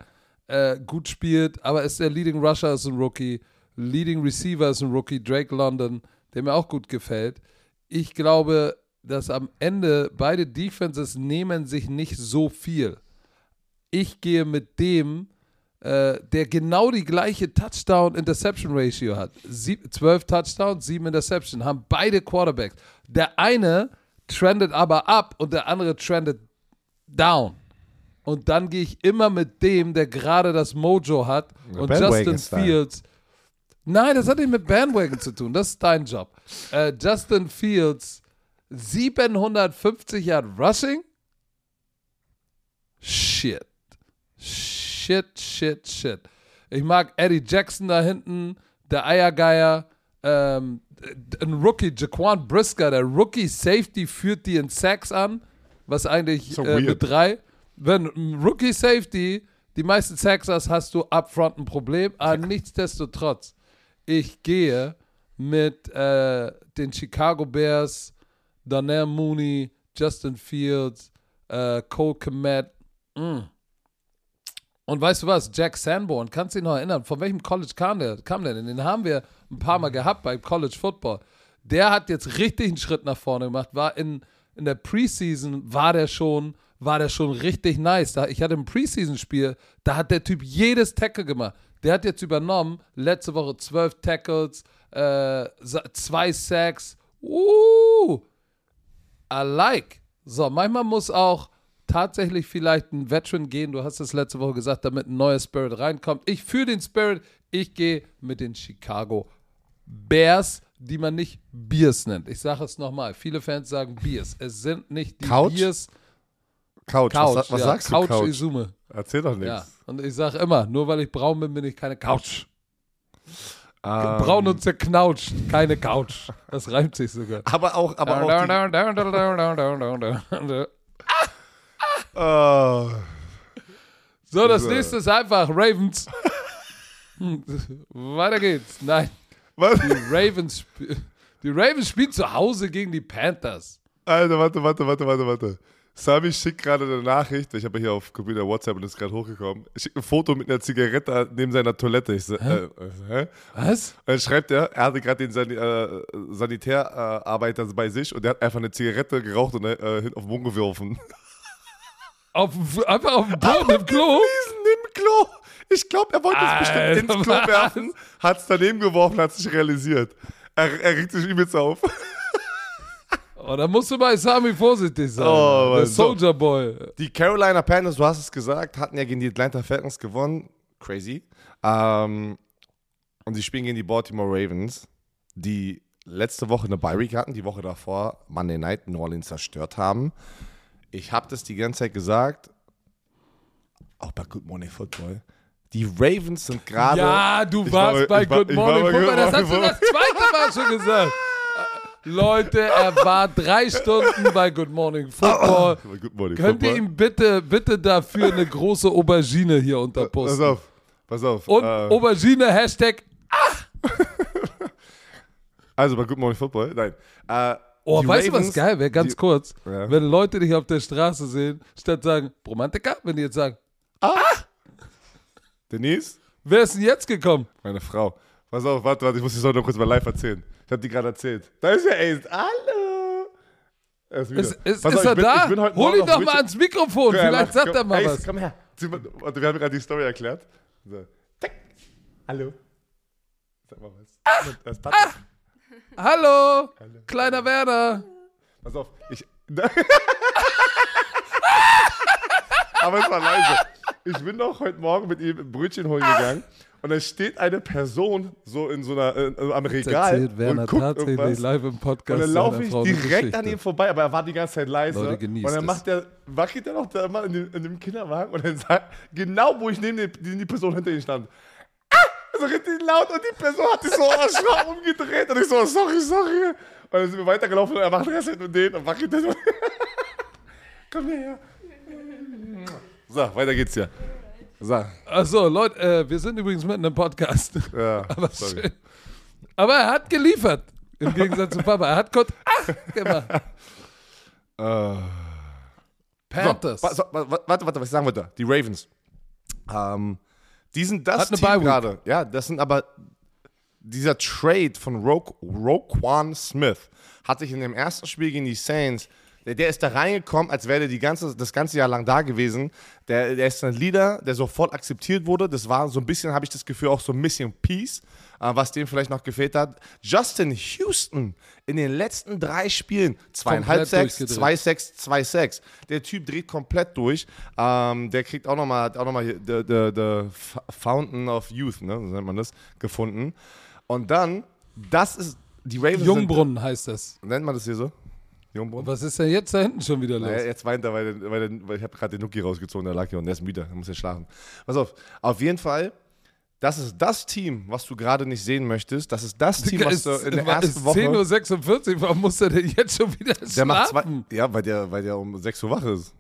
äh, gut spielt, aber ist der Leading Rusher ist ein Rookie, Leading Receiver ist ein Rookie, Drake London, der mir auch gut gefällt. Ich glaube, dass am Ende beide Defenses nehmen sich nicht so viel. Ich gehe mit dem, äh, der genau die gleiche Touchdown-Interception-Ratio hat. Sieb, 12 Touchdowns, 7 Interception, haben beide Quarterbacks. Der eine trendet aber ab und der andere trendet down. Und dann gehe ich immer mit dem, der gerade das Mojo hat. Und Bandwagon Justin Style. Fields. Nein, das hat nicht mit Bandwagon zu tun. Das ist dein Job. Äh, Justin Fields, 750 Yard Rushing? Shit. Shit, shit, shit. Ich mag Eddie Jackson da hinten, der Eiergeier, ähm, ein Rookie, Jaquan Brisker, der Rookie Safety führt die in Sacks an, was eigentlich So äh, mit drei. Wenn Rookie Safety die meisten Sacks hast, hast du upfront ein Problem. Aber nichtsdestotrotz, ich gehe mit äh, den Chicago Bears, Donnell Mooney, Justin Fields, äh, Cole Komet. Mm. Und weißt du was? Jack Sanborn, kannst du dich noch erinnern? Von welchem College kam der? Kam der denn? Den haben wir ein paar Mal gehabt bei College Football. Der hat jetzt richtig einen Schritt nach vorne gemacht. War in, in der Preseason war der schon, war der schon richtig nice. Da, ich hatte ein Preseason-Spiel, da hat der Typ jedes Tackle gemacht. Der hat jetzt übernommen, letzte Woche zwölf Tackles, äh, zwei Sacks. Uh, I like. So, manchmal muss auch tatsächlich vielleicht ein Veteran gehen. Du hast es letzte Woche gesagt, damit ein neuer Spirit reinkommt. Ich fühle den Spirit. Ich gehe mit den Chicago Bears, die man nicht Bears nennt. Ich sage es nochmal. Viele Fans sagen Bears. Es sind nicht die Couch? Bears. Couch, Couch. was, was ja, sagst Couch du, Couch? Izume. Erzähl doch Ja. nichts. Und ich sage immer, nur weil ich braun bin, bin ich keine Couch. Ähm, braun und zerknautscht, keine Couch. Das reimt sich sogar. Aber auch, aber auch oh, [laughs] So, das So. nächste ist einfach Ravens. Weiter geht's. Nein, was? die Ravens, die Ravens spielen zu Hause gegen die Panthers. Alter, warte, warte, warte, warte, warte. Sami schickt gerade eine Nachricht, ich habe hier auf Computer WhatsApp und ist gerade hochgekommen. Er schickt ein Foto mit einer Zigarette neben seiner Toilette. Ich so, äh, äh, hä? Was? Dann schreibt er, er hatte gerade den San äh, Sanitärarbeiter bei sich und der hat einfach eine Zigarette geraucht und äh, auf den Mund geworfen. Auf, einfach auf dem Boden im Klo? Im Klo. Ich glaube, er wollte es bestimmt ins Klo was? werfen, hat es daneben geworfen, hat es nicht realisiert. Er, er regt sich übelst auf. Oh, da musst du bei Sami vorsichtig sein. Oh, der. Soldier Boy. Die Carolina Panthers, du hast es gesagt, hatten ja gegen die Atlanta Falcons gewonnen. Crazy. Ähm, und sie spielen gegen die Baltimore Ravens, die letzte Woche eine Bye Week hatten, die Woche davor Monday Night New Orleans zerstört haben. Ich habe das die ganze Zeit gesagt, auch bei Good Morning Football. Die Ravens sind gerade. Ja, du Ich war warst bei- war- Good war Morning bei Football. Good Das hast du Morning das zweite Mal schon gesagt. Leute, er war drei Stunden bei Good Morning Football. Good Morning Könnt ihr Football. ihm bitte, bitte dafür eine große Aubergine hier Pass unterposten? auf, pass auf. Und äh, Aubergine, Hashtag. [laughs] also bei Good Morning Football, nein. Äh, Oh, weißt du, was Ravens- geil wäre? Ganz die- kurz. Ja. Wenn Leute dich auf der Straße sehen, statt sagen, Romantiker, wenn die jetzt sagen, Denise? wer ist denn jetzt gekommen? Meine Frau. Pass auf, warte, warte, ich muss die Story noch kurz mal live erzählen. Ich habe die gerade erzählt. Da ist ja Ace. Hallo. Er ist, wieder. Ist, ist, auf, er bin, da? Hol ihn doch mal ans Mikrofon, Ja, vielleicht sagt komm, er mal Ace, was. Komm her. Warte, wir haben gerade die Story erklärt. So. Hallo. Sag mal was. Das ist Patrick. Hallo, kleiner Werner. Pass auf, ich. [laughs] Aber es war leise. Ich bin doch heute Morgen mit ihm ein Brötchen holen gegangen und da steht eine Person so in so einer äh, äh, am Regal und guckt irgendwas. live im Podcast. Und dann laufe ich direkt an ihm vorbei, aber er war die ganze Zeit leise. Leute, und dann macht der, wackelt er noch da mal in dem, in dem Kinderwagen und dann sagt, genau wo ich neben, neben die Person hinter ihm stand, ah, so richtig laut und die Person hat sich so erschrocken umgedreht und ich so, sorry, sorry. Und dann sind wir weitergelaufen und er macht Rest mit den und wackelt das so. [laughs] Komm her. So, weiter geht's ja. So, Achso, Leute, äh, wir sind übrigens mitten im Podcast. [laughs] ja, [laughs] Aber, sorry. schön. Aber er hat geliefert. Im Gegensatz zu Papa. Er hat kurz [laughs] ach gemacht. Äh. Panthers. So, so, wa- wa- warte, warte, was ich sagen wollte. Die Ravens. Ähm, die sind das Team gerade. Ja, das sind aber dieser Trade von Ro Roquan Smith hat sich in dem ersten Spiel gegen die Saints, der, der ist da reingekommen, als wäre der die ganze, das ganze Jahr lang da gewesen. Der, der ist ein Leader, der sofort akzeptiert wurde. Das war so ein bisschen, habe ich das Gefühl, auch so ein bisschen Peace, äh, was dem vielleicht noch gefehlt hat. Justin Houston in den letzten drei Spielen, zweieinhalb Sacks, zwei 2-6, 2-6. Der Typ dreht komplett durch. Ähm, der kriegt auch nochmal auch noch mal the, the, the Fountain of Youth, ne? so nennt man das, gefunden. Und dann, das ist, die Ravens Jungbrunnen heißt das. Sind, nennt man das hier so? Jungbrunnen? Was ist denn jetzt da hinten schon wieder los? Naja, jetzt weint er, weil, der- weil, der- weil ich habe gerade den Nuki rausgezogen, der lag hier und der ist müde, der muss ja schlafen. Pass auf, auf jeden Fall, das ist das Team, was du gerade nicht sehen möchtest. Das ist das Team, was du in der ersten ist Woche... 10.46 Uhr, warum muss er denn jetzt schon wieder der macht zwei, schlafen? ja, weil der, weil der um 6 Uhr wach ist.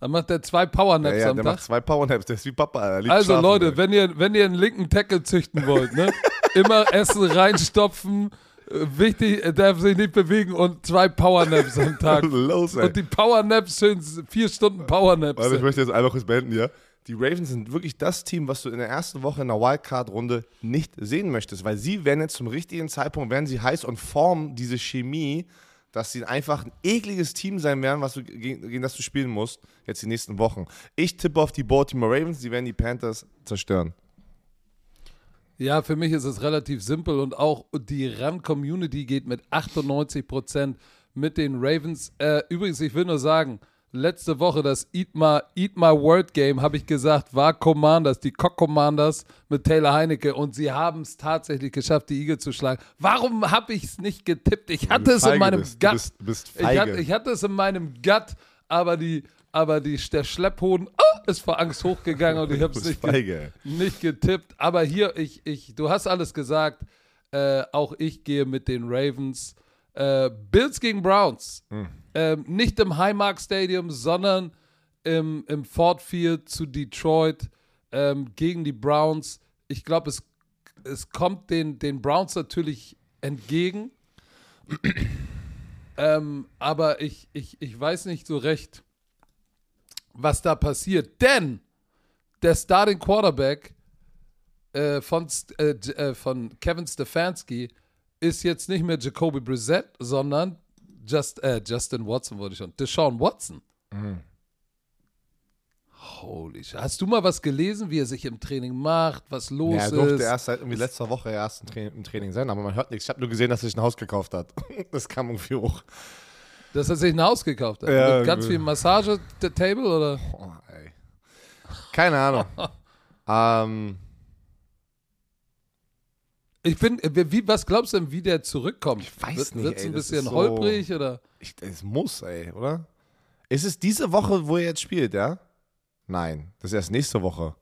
Dann macht er zwei Ja, Powernaps ja, am der Tag. macht zwei Powernaps, der ist wie Papa. Also schlafen, Leute, ey. wenn ihr, wenn ihr einen linken Tackle züchten wollt, ne? [laughs] immer Essen reinstopfen, wichtig, er darf sich nicht bewegen und zwei Powernaps am [laughs] Tag. Los, ey. Und die Powernaps, schön vier Stunden Powernaps. Also ich möchte jetzt einfach kurz beenden, ja. Die Ravens sind wirklich das Team, was du in der ersten Woche in der Wildcard-Runde nicht sehen möchtest, weil sie werden jetzt zum richtigen Zeitpunkt, werden sie heiß und formen diese Chemie, dass sie einfach ein ekliges Team sein werden, was du, gegen, gegen das du spielen musst, jetzt die nächsten Wochen. Ich tippe auf die Baltimore Ravens, die werden die Panthers zerstören. Ja, für mich ist es relativ simpel und auch die Run-Community geht mit 98% mit den Ravens. Äh, übrigens, ich will nur sagen, letzte Woche das Eat My, Eat My Word Game, habe ich gesagt, war Commanders, die Cock Commanders mit Taylor Heinecke und sie haben es tatsächlich geschafft, die Eagle zu schlagen. Warum habe ich es nicht getippt? Ich hatte es in meinem bist. Du Gut. bist- du bist ich, hatte, ich hatte es in meinem Gut, aber die aber die, der Schlepphoden oh, ist vor Angst hochgegangen und ich habe es nicht, ge nicht getippt. Aber hier, ich, ich, du hast alles gesagt. Äh, auch ich gehe mit den Ravens. Äh, Bills gegen Browns. Ähm, nicht im Highmark Stadium, sondern im, im Ford Field zu Detroit ähm, gegen die Browns. Ich glaube, es, es kommt den, den Browns natürlich entgegen. ähm, aber ich, ich, ich weiß nicht so recht, was da passiert. Denn der Starting Quarterback äh, von, äh, äh, von Kevin Stefanski ist jetzt nicht mehr Jacoby Brissett, sondern Just, äh, Justin Watson wurde schon. Deshaun Watson. Holy shit. Hast du mal was gelesen, wie er sich im Training macht, was los Ja, er durfte ist? erst seit irgendwie letzter Woche erst im Training, im Training sein, aber man hört nichts. Ich habe nur gesehen, dass er sich ein Haus gekauft hat. [laughs] Das kam irgendwie hoch. Dass er sich ein Haus gekauft hat. Ja, Mit ganz gut. viel Massage-Table oder? Oh, ey. Keine Ahnung. [laughs] ähm, Ich bin, wie, was glaubst du denn, wie der zurückkommt? Ich weiß Wird, nicht, Wird's ey, ein bisschen so- holprig oder? ich, es muss, ey, oder? Ist es diese Woche, wo er jetzt spielt, ja? Nein, das ist erst nächste Woche.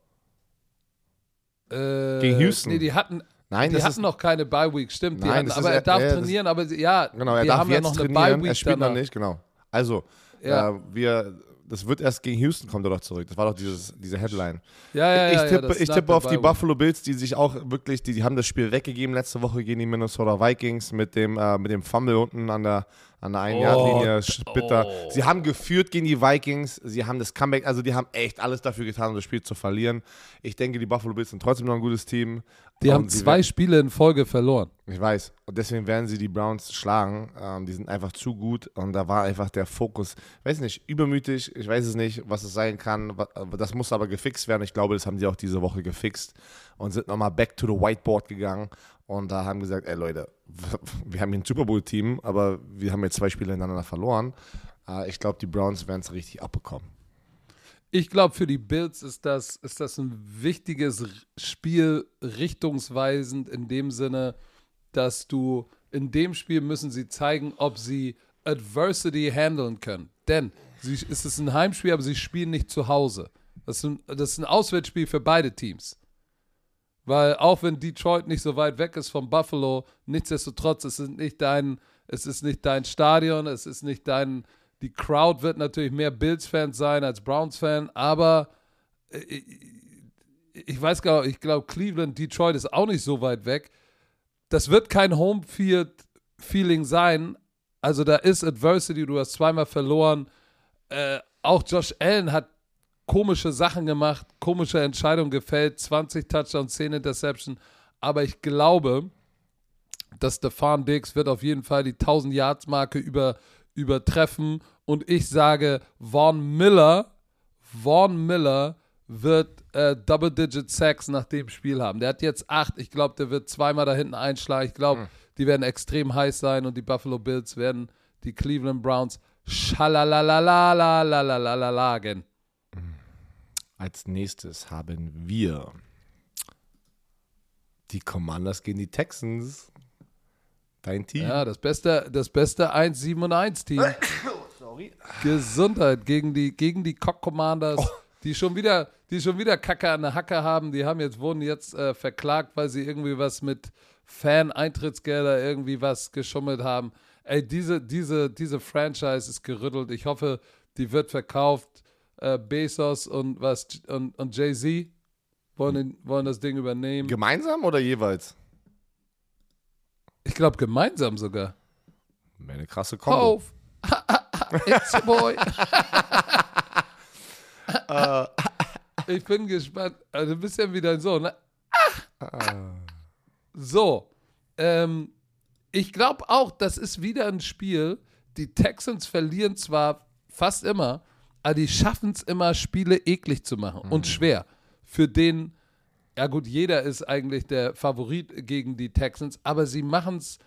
Äh, Gegen Houston. Nee, die hatten, Nein, die das hatten ist, noch keine Bye-Week, stimmt. Die Nein, hatten, aber ist- er darf ja, das- trainieren, aber sie- ja, genau, er darf haben ja jetzt noch eine trainieren, Bye-Week er spielt danach. noch nicht, genau. Also, Ja. äh, wir, das wird erst gegen Houston kommt er doch zurück. Das war doch dieses, diese Headline. Ja, ja, ich ja, ja, tippe, das ich tippe auf die. Buffalo Bills, die sich auch wirklich, die, die haben das Spiel weggegeben letzte Woche gegen die Minnesota Vikings mit dem, äh, mit dem Fumble unten an der, an der einen Oh, Yard-Linie. Bitter. oh. Sie haben geführt gegen die Vikings, sie haben das Comeback, also die haben echt alles dafür getan, um das Spiel zu verlieren. Ich denke, die Buffalo Bills sind trotzdem noch ein gutes Team. Die haben zwei Spiele in Folge verloren. ich weiß. Und deswegen werden sie die Browns schlagen. Ähm, die sind einfach zu gut. Und da war einfach der Fokus, ich weiß nicht, übermütig. Ich weiß es nicht, was es sein kann. Wa- Das muss aber gefixt werden. Ich glaube, das haben sie auch diese Woche gefixt. Und sind nochmal back to the whiteboard gegangen. Und da haben gesagt, ey Leute, [laughs] wir haben hier ein Super Bowl-Team, aber wir haben jetzt zwei Spiele hintereinander verloren. Äh, ich glaube, die Browns werden es richtig abbekommen. Ich glaube, für die Bills ist das, ist das ein wichtiges Spiel, richtungsweisend in dem Sinne, dass du in dem Spiel müssen sie zeigen, ob sie Adversity handeln können. Denn sie, es ist ein Heimspiel, aber sie spielen nicht zu Hause. Das ist ein, das ist ein Auswärtsspiel für beide Teams. Weil auch wenn Detroit nicht so weit weg ist von Buffalo, nichtsdestotrotz, es ist nicht dein, es ist nicht dein Stadion, es ist nicht dein, die Crowd wird natürlich mehr Bills-Fans sein als Browns-Fan, aber ich, ich weiß gar nicht, ich glaube, Cleveland, Detroit ist auch nicht so weit weg. Das wird kein Homefield-Feeling sein. Also da ist Adversity, du hast zweimal verloren. Äh, auch Josh Allen hat komische Sachen gemacht, komische Entscheidungen gefällt, 20 Touchdowns, 10 Interception. Aber ich glaube, dass Stefan Diggs wird auf jeden Fall die 1000 Yards Marke über, übertreffen. Und ich sage, Vaughn Miller, Vaughn Miller wird äh, Double-Digit Sacks nach dem Spiel haben. Der hat jetzt acht. Ich glaube, der wird zweimal da hinten einschlagen. Ich glaube, mhm. die werden extrem heiß sein und die Buffalo Bills werden die Cleveland Browns schalalalalalalalagen. Als nächstes haben wir die Commanders gegen die Texans. Dein Team. Ja, das beste, das beste 1-7 und 1 Team. [laughs] Sorry. Gesundheit gegen die, gegen die Cock Commanders. Oh die schon wieder, die schon wieder Kacke an der Hacke haben, die haben jetzt, wurden jetzt äh, verklagt, weil sie irgendwie was mit Fan-Eintrittsgelder irgendwie was geschummelt haben. Ey, diese, diese, diese Franchise ist gerüttelt. Ich hoffe, die wird verkauft. Äh, Bezos und was und, und Jay-Z wollen, wollen das Ding übernehmen. Gemeinsam oder jeweils? Ich glaube gemeinsam sogar. Eine krasse Kombo. Auf. [laughs] It's a boy. [laughs] Ich bin gespannt. Also, du bist ja wieder ein Sohn, ne? Ah. So. Ähm, ich glaube auch, das ist wieder ein Spiel. Die Texans verlieren zwar fast immer, aber die schaffen es immer, Spiele eklig zu machen mhm. und schwer. Für den, ja gut, jeder ist eigentlich der Favorit gegen die Texans, aber sie machen es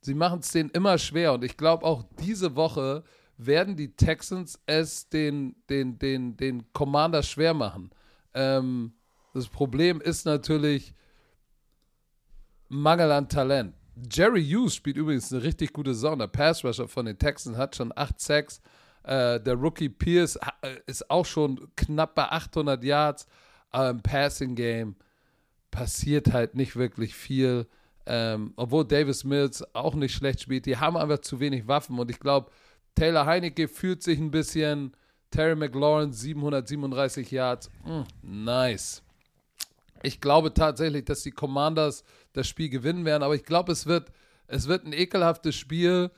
sie machen es denen immer schwer. Und ich glaube auch diese Woche werden die Texans es den, den, den, den Commander schwer machen. Ähm, das Problem ist natürlich Mangel an Talent. Jerry Hughes spielt übrigens eine richtig gute Saison. Der Pass-Rusher von den Texans hat schon 8 Sacks. Äh, der Rookie Pierce äh, ist auch schon knapp bei 800 Yards. Aber im Passing-Game passiert halt nicht wirklich viel. Ähm, obwohl Davis Mills auch nicht schlecht spielt. Die haben einfach zu wenig Waffen. Und ich glaube, Taylor Heinecke fühlt sich ein bisschen. Terry McLaurin 737 Yards. Mm, nice. Ich glaube tatsächlich, dass die Commanders das Spiel gewinnen werden, aber ich glaube, es wird, es wird ein ekelhaftes Spiel,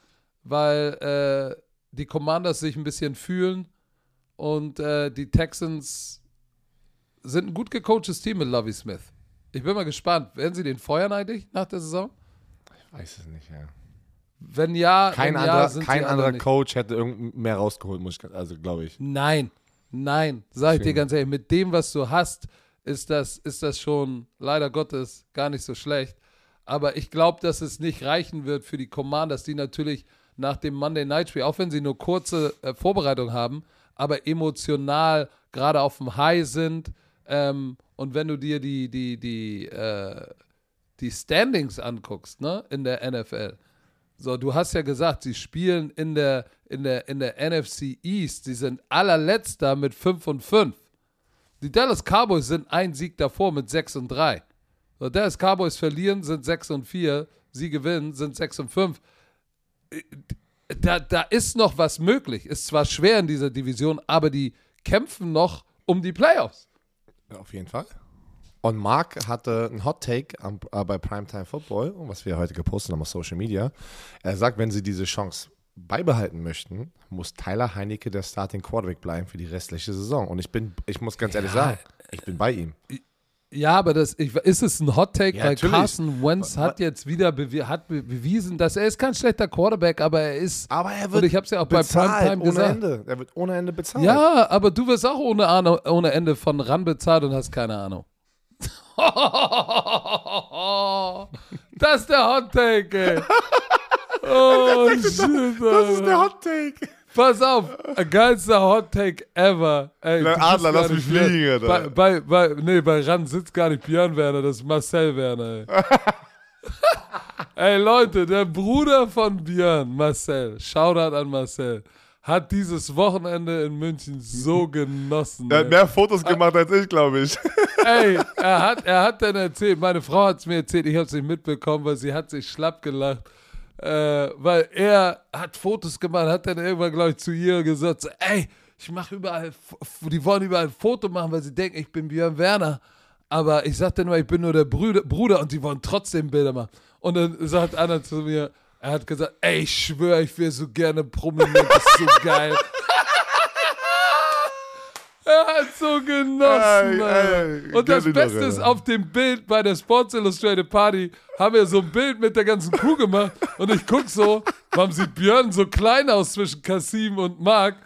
weil äh, die Commanders sich ein bisschen fühlen und äh, die Texans sind ein gut gecoachtes Team mit Lovey Smith. Ich bin mal gespannt. Werden sie den feuern eigentlich nach der Saison? Ich weiß es nicht, ja. Wenn ja, kein wenn anderer, ja, kein anderer Coach hätte irgend mehr rausgeholt, muss ich, also glaube ich. Nein, nein, sag ich dir ganz ehrlich, mit dem, was du hast, ist das, ist das schon leider Gottes gar nicht so schlecht. Aber ich glaube, dass es nicht reichen wird für die Commanders, die natürlich nach dem Monday Night Spiel, auch wenn sie nur kurze äh, Vorbereitung haben, aber emotional gerade auf dem High sind. Ähm, und wenn du dir die, die, die, äh, die Standings anguckst, ne, in der NFL, so, du hast ja gesagt, sie spielen in der, in der, in der NFC East. Sie sind allerletzter mit 5 und 5. Die Dallas Cowboys sind ein Sieg davor mit 6 und 3. So, Dallas Cowboys verlieren, sind 6 und 4. Sie gewinnen, sind 6 und 5. Da, da ist noch was möglich. Ist zwar schwer in dieser Division, aber die kämpfen noch um die Playoffs. Ja, auf jeden Fall. Und Mark hatte einen Hot Take am, äh, bei Primetime Football, was wir heute gepostet haben auf Social Media. Er sagt, wenn sie diese Chance beibehalten möchten, muss Tyler Heinecke der Starting Quarterback bleiben für die restliche Saison. Und ich bin, ich muss ganz ehrlich sagen, ich bin bei ihm. Ja, aber das, ich, ist es ein Hot Take? Ja, weil natürlich. Carson Wentz hat jetzt wieder bewi hat bewiesen, dass er ist kein schlechter Quarterback, aber er ist. Aber er wird. Und ich habe es ja auch bei Primetime ohne gesagt. Ende. Er wird ohne Ende bezahlt. Ja, aber du wirst auch ohne, Ahnung, ohne Ende von ran bezahlt und hast keine Ahnung. [laughs] das ist der Hot Take, ey. Oh, [laughs] shit, Das ist der Hot Take. Pass auf, geilster Hot Take ever. Ey, der Adler, lass mich fliegen, bei, bei, bei, Nee, bei Ran sitzt gar nicht Björn Werner, das ist Marcel Werner, ey. [laughs] ey, Leute, der Bruder von Björn, Marcel, Shoutout an Marcel, hat dieses Wochenende in München so [laughs] genossen. Er hat ey. mehr Fotos gemacht als ich, glaube ich. [laughs] Ey, er hat, er hat dann erzählt, meine Frau hat es mir erzählt, ich habe es nicht mitbekommen, weil sie hat sich schlapp gelacht. Äh, weil er hat Fotos gemacht, hat dann irgendwann, glaube ich, zu ihr gesagt, so, ey, ich mache überall, die wollen überall ein Foto machen, weil sie denken, ich bin Björn Werner. Aber ich sagte nur, ich bin nur der Brüder, Bruder und sie wollen trotzdem Bilder machen. Und dann sagt einer zu mir, er hat gesagt, ey, ich schwöre, ich wäre so gerne prominent, das ist so geil. Er hat so genossen. Ey, ey, Und das Beste ist, auf dem Bild bei der Sports Illustrated Party haben wir so ein Bild mit der ganzen Crew gemacht und ich guck so, warum sieht Björn so klein aus zwischen Kasim und Marc?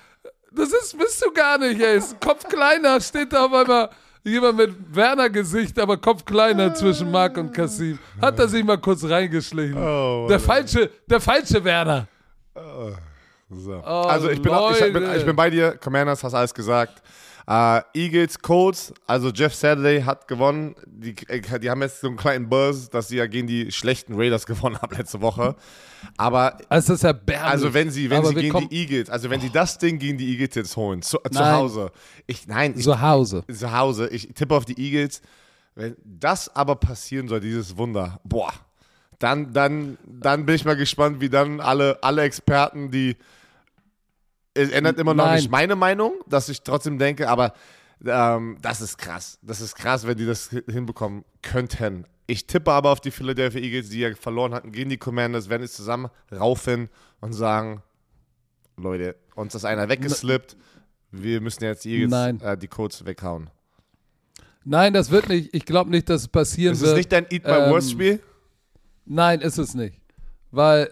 Das ist, bist du gar nicht, ey. Ist Kopf kleiner, steht da auf einmal jemand mit Werner-Gesicht, aber Kopf kleiner zwischen Marc und Kasim. Hat er sich mal kurz reingeschlichen. Oh, der falsche, der falsche Werner. So. also ich bin, ich, bin, ich bin bei dir, Commanders, hast alles gesagt. Äh, Eagles, Colts, also Jeff Saturday hat gewonnen. Die, äh, die haben jetzt so einen kleinen Buzz, dass sie ja gegen die schlechten Raiders [laughs] gewonnen haben letzte Woche. Aber Also das ist erbärmlich. also wenn sie, wenn Aber sie gegen die Eagles, also wenn sie das Ding gegen die Eagles jetzt holen, zu, zu Nein. Hause. Ich, nein, ich, zu Hause. zu Hause, ich tippe auf die Eagles. Wenn das aber passieren soll, dieses Wunder, boah, dann, dann, dann bin ich mal gespannt, wie dann alle, alle Experten, die es ändert immer noch Nein. nicht meine Meinung, dass ich trotzdem denke, aber ähm, das ist krass. Das ist krass, wenn die das hi- hinbekommen könnten. Ich tippe aber auf die Philadelphia Eagles, die ja verloren hatten gegen die Commanders, werden es zusammen raufen und sagen, Leute, uns ist einer weggeslippt, wir müssen jetzt die Eagles, äh, die Colts weghauen. Nein, das wird nicht. Ich glaube nicht, dass es passieren Ist wird. es nicht dein Eat My ähm, Worst Spiel? Nein, ist es nicht. Weil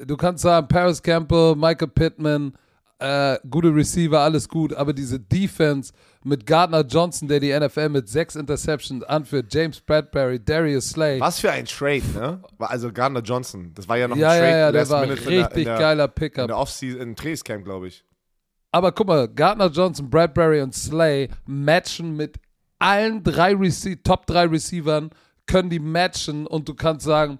äh, du kannst sagen, Paris Campbell, Michael Pittman, äh, gute Receiver, alles gut, aber diese Defense mit Gardner Johnson, der die NFL mit sechs Interceptions anführt, James Bradbury, Darius Slay. Was für ein Trade, ne? Also Gardner Johnson, das war ja noch Ja, ein Trade ja, ja, der war minute in der- richtig in der, geiler In Pickup. der Offseason, in Trainingscamp, glaube ich. Aber guck mal, Gardner Johnson, Bradbury und Slay matchen mit allen drei Rece Top 3 Receivern, können die matchen und du kannst sagen,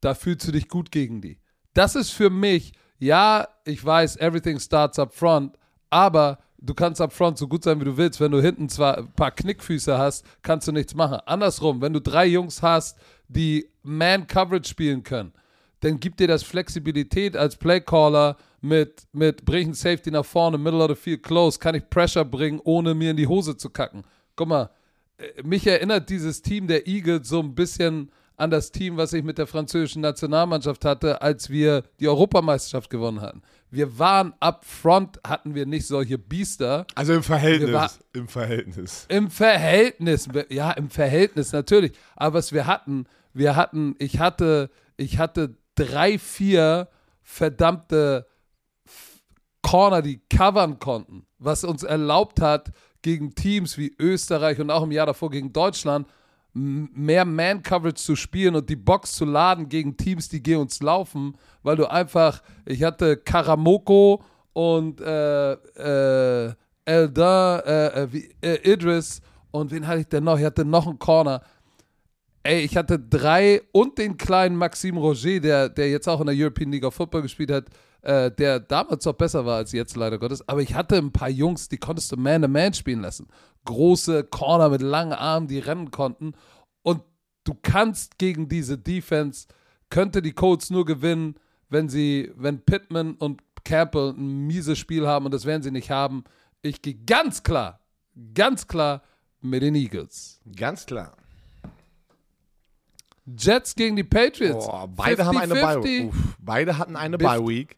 da fühlst du dich gut gegen die. Das ist für mich, ja, ich weiß, everything starts up front, aber du kannst up front so gut sein, wie du willst. Wenn du hinten zwar ein paar Knickfüße hast, kannst du nichts machen. Andersrum, wenn du drei Jungs hast, die Man-Coverage spielen können, dann gibt dir das Flexibilität als Playcaller mit, mit bring Safety nach vorne, middle of the field close, kann ich Pressure bringen, ohne mir in die Hose zu kacken. Guck mal, äh, mich erinnert dieses Team der Eagles so ein bisschen an das Team, was ich mit der französischen Nationalmannschaft hatte, als wir die Europameisterschaft gewonnen hatten. Wir waren up front, hatten wir nicht solche Biester. Also im Verhältnis. War- Im Verhältnis. Im Verhältnis, ja, im Verhältnis natürlich. Aber was wir hatten, wir hatten, ich hatte, ich hatte drei, vier verdammte Corner, die covern konnten, was uns erlaubt hat, gegen Teams wie Österreich und auch im Jahr davor gegen Deutschland mehr Man-Coverage zu spielen und die Box zu laden gegen Teams, die gegen uns laufen, weil du einfach, ich hatte Karamoko und äh, äh, Eldin, äh, äh, wie, äh, Idris und wen hatte ich denn noch? Ich hatte noch einen Corner. Ey, ich hatte drei und den kleinen Maxime Roger, der, der jetzt auch in der European League of Football gespielt hat, äh, der damals auch besser war als jetzt, leider Gottes. Aber ich hatte ein paar Jungs, die konntest du Man-to-Man spielen lassen. Große Corner mit langen Armen, die rennen konnten. Und du kannst gegen diese Defense, könnte die Colts nur gewinnen, wenn sie, wenn Pittman und Campbell ein mieses Spiel haben und das werden sie nicht haben. Ich gehe ganz klar, ganz klar mit den Eagles. Ganz klar. Jets gegen die Patriots. Boah, beide haben eine 50-50. Bye Uff, Beide hatten eine. Bye Week.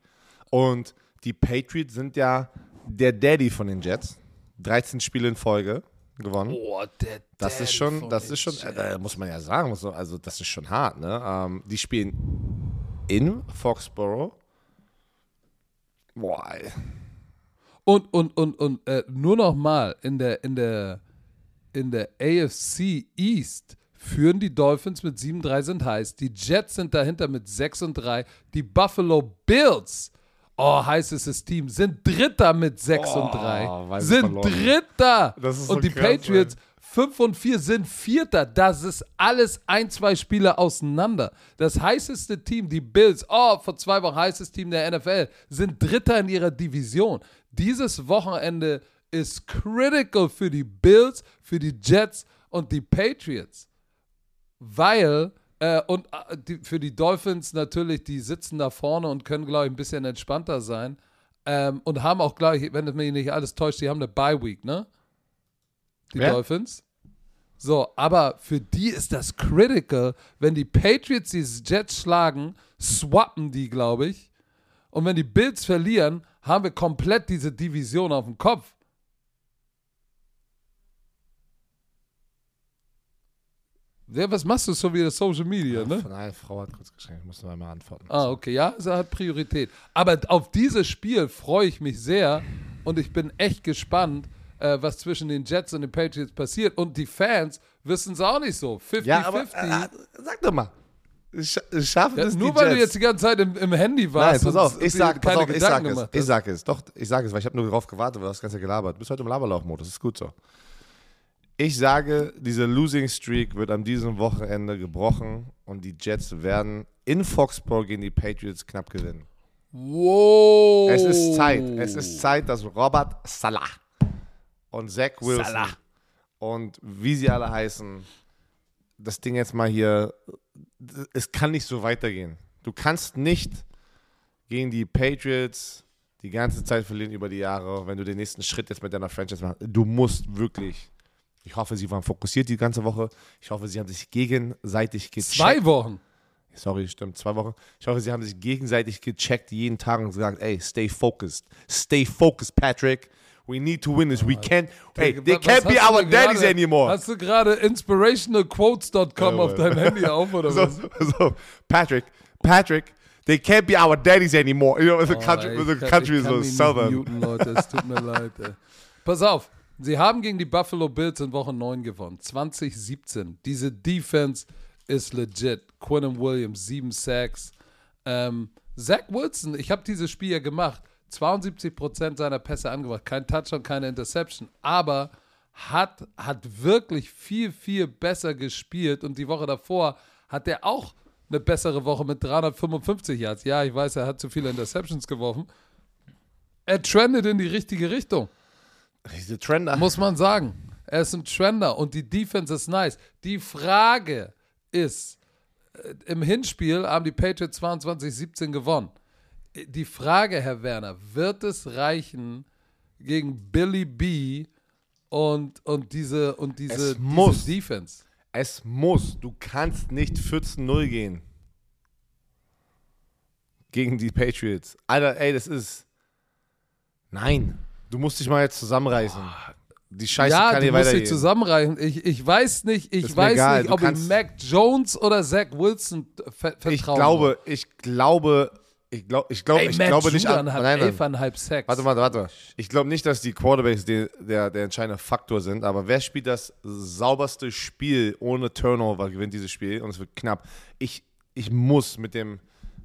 Und die Patriots sind ja der Daddy von den Jets. 13 Spiele in Folge gewonnen. Boah, der Das ist schon, das ist schon, äh, muss man ja sagen, muss man- also das ist schon hart, ne? Ähm, die spielen in Foxborough. Boah, ey. Und, und, und, und äh, nur noch mal, in der, in, der, in der AFC East führen die Dolphins mit 7-3 sind heiß. Die Jets sind dahinter mit 6 und 3. Die Buffalo Bills, oh, heißestes Team, sind Dritter mit 6 und 3. weiß ich Sind. Dritter. So und die krass, Patriots 5 und 4 sind Vierter. Das ist alles ein, zwei Spiele auseinander. Das heißeste Team, die Bills, oh, vor zwei Wochen heißes Team der NFL, sind Dritter in ihrer Division. Dieses Wochenende ist critical für die Bills, für die Jets und die Patriots. Weil, äh, und äh, die, für die Dolphins natürlich, die sitzen da vorne und können, glaube ich, ein bisschen entspannter sein. Ähm, und haben auch, glaube ich, wenn es mich nicht alles täuscht, die haben eine Bye-Week, ne? Die Wer? Dolphins. So, aber für die ist das critical, wenn die Patriots die Jets schlagen, swappen die, glaube ich. Und wenn die Bills verlieren, haben wir komplett diese Division auf dem Kopf. Ja, was machst du so wie das Social Media, ne? Von einer Frau hat kurz geschrieben, ich muss noch einmal antworten. Ah, okay, ja, es hat Priorität. Aber auf dieses Spiel freue ich mich sehr und ich bin echt gespannt, äh, was zwischen den Jets und den Patriots passiert. Und die Fans wissen es auch nicht so. 50-50. Ja, aber äh, sag doch mal. Sch schaffen Ja, es nur weil Jets? du jetzt die ganze Zeit im, im Handy Nein, warst. pass und auf, ich sag, pass auf, ich sag es. Ich sag es. Doch, ich sag es, weil ich habe nur darauf gewartet, weil du das ganze gelabert. Du bist heute im Laberlauchmodus, ist gut so. Ich sage, diese Losing Streak wird an diesem Wochenende gebrochen und die Jets werden in Foxborough gegen die Patriots knapp gewinnen. Wow. Es ist Zeit. Es ist Zeit, dass Robert Salah und Zach Wilson Salah. und wie sie alle heißen, das Ding jetzt mal hier, es kann nicht so weitergehen. Du kannst nicht gegen die Patriots die ganze Zeit verlieren über die Jahre, wenn du den nächsten Schritt jetzt mit deiner Franchise machst. Du musst wirklich. Ich hoffe, sie waren fokussiert die ganze Woche. Ich hoffe, sie haben sich gegenseitig gecheckt. Zwei Wochen. Sorry, stimmt, zwei Wochen. Ich hoffe, sie haben sich gegenseitig gecheckt jeden Tag und gesagt, ey, stay focused. Stay focused, Patrick. We need to win this. We can't, hey, they can't be our daddies anymore. Hast du gerade inspirationalquotes.com auf deinem Handy auf oder [laughs] so, was? so, Patrick, Patrick, they can't be our daddies anymore. You know, the Oh, country, ey, the country is so southern. Muten, Leute, es tut mir [laughs] leid. Ey. Pass auf, sie haben gegen die Buffalo Bills in Woche 9 gewonnen. 2017. Diese Defense ist legit. Quinton Williams, 7 Sacks. Ähm, Zach Wilson, ich habe dieses Spiel ja gemacht. 72% seiner Pässe angebracht. Kein Touchdown, keine Interception. Aber hat, hat wirklich viel, viel besser gespielt. Und die Woche davor hat er auch eine bessere Woche mit 355 Yards. Ja, ich weiß, er hat zu viele Interceptions geworfen. Er trendet in die richtige Richtung, Diese Trender. muss man sagen. Er ist ein Trender und die Defense ist nice. Die Frage ist, äh, im Hinspiel haben die Patriots 22-17 gewonnen. Die Frage, Herr Werner, wird es reichen gegen Billy B und, und diese, und diese, Es diese muss. Defense? Es muss. Du kannst nicht 14-0 gehen. Gegen die Patriots. Alter, ey, das ist. Nein. Du musst dich mal jetzt zusammenreißen. Die Scheiße ja, kann du hier musst dich weitergehen. zusammenreichen. Ich, ich weiß nicht, ich Ist weiß egal, nicht, du ob ich Mac Jones oder Zach Wilson ver vertrauen Ich glaube, ich glaube, ich glaube, ich glaube, Ey, ich Matt glaube nicht an. hat Nein, nein. 11,5 Sacks. Warte, warte, warte. Ich glaube nicht, dass die Quarterbacks die, der, der entscheidende Faktor sind, aber wer spielt das sauberste Spiel ohne Turnover, gewinnt dieses Spiel und es wird knapp. Ich, ich muss mit, dem,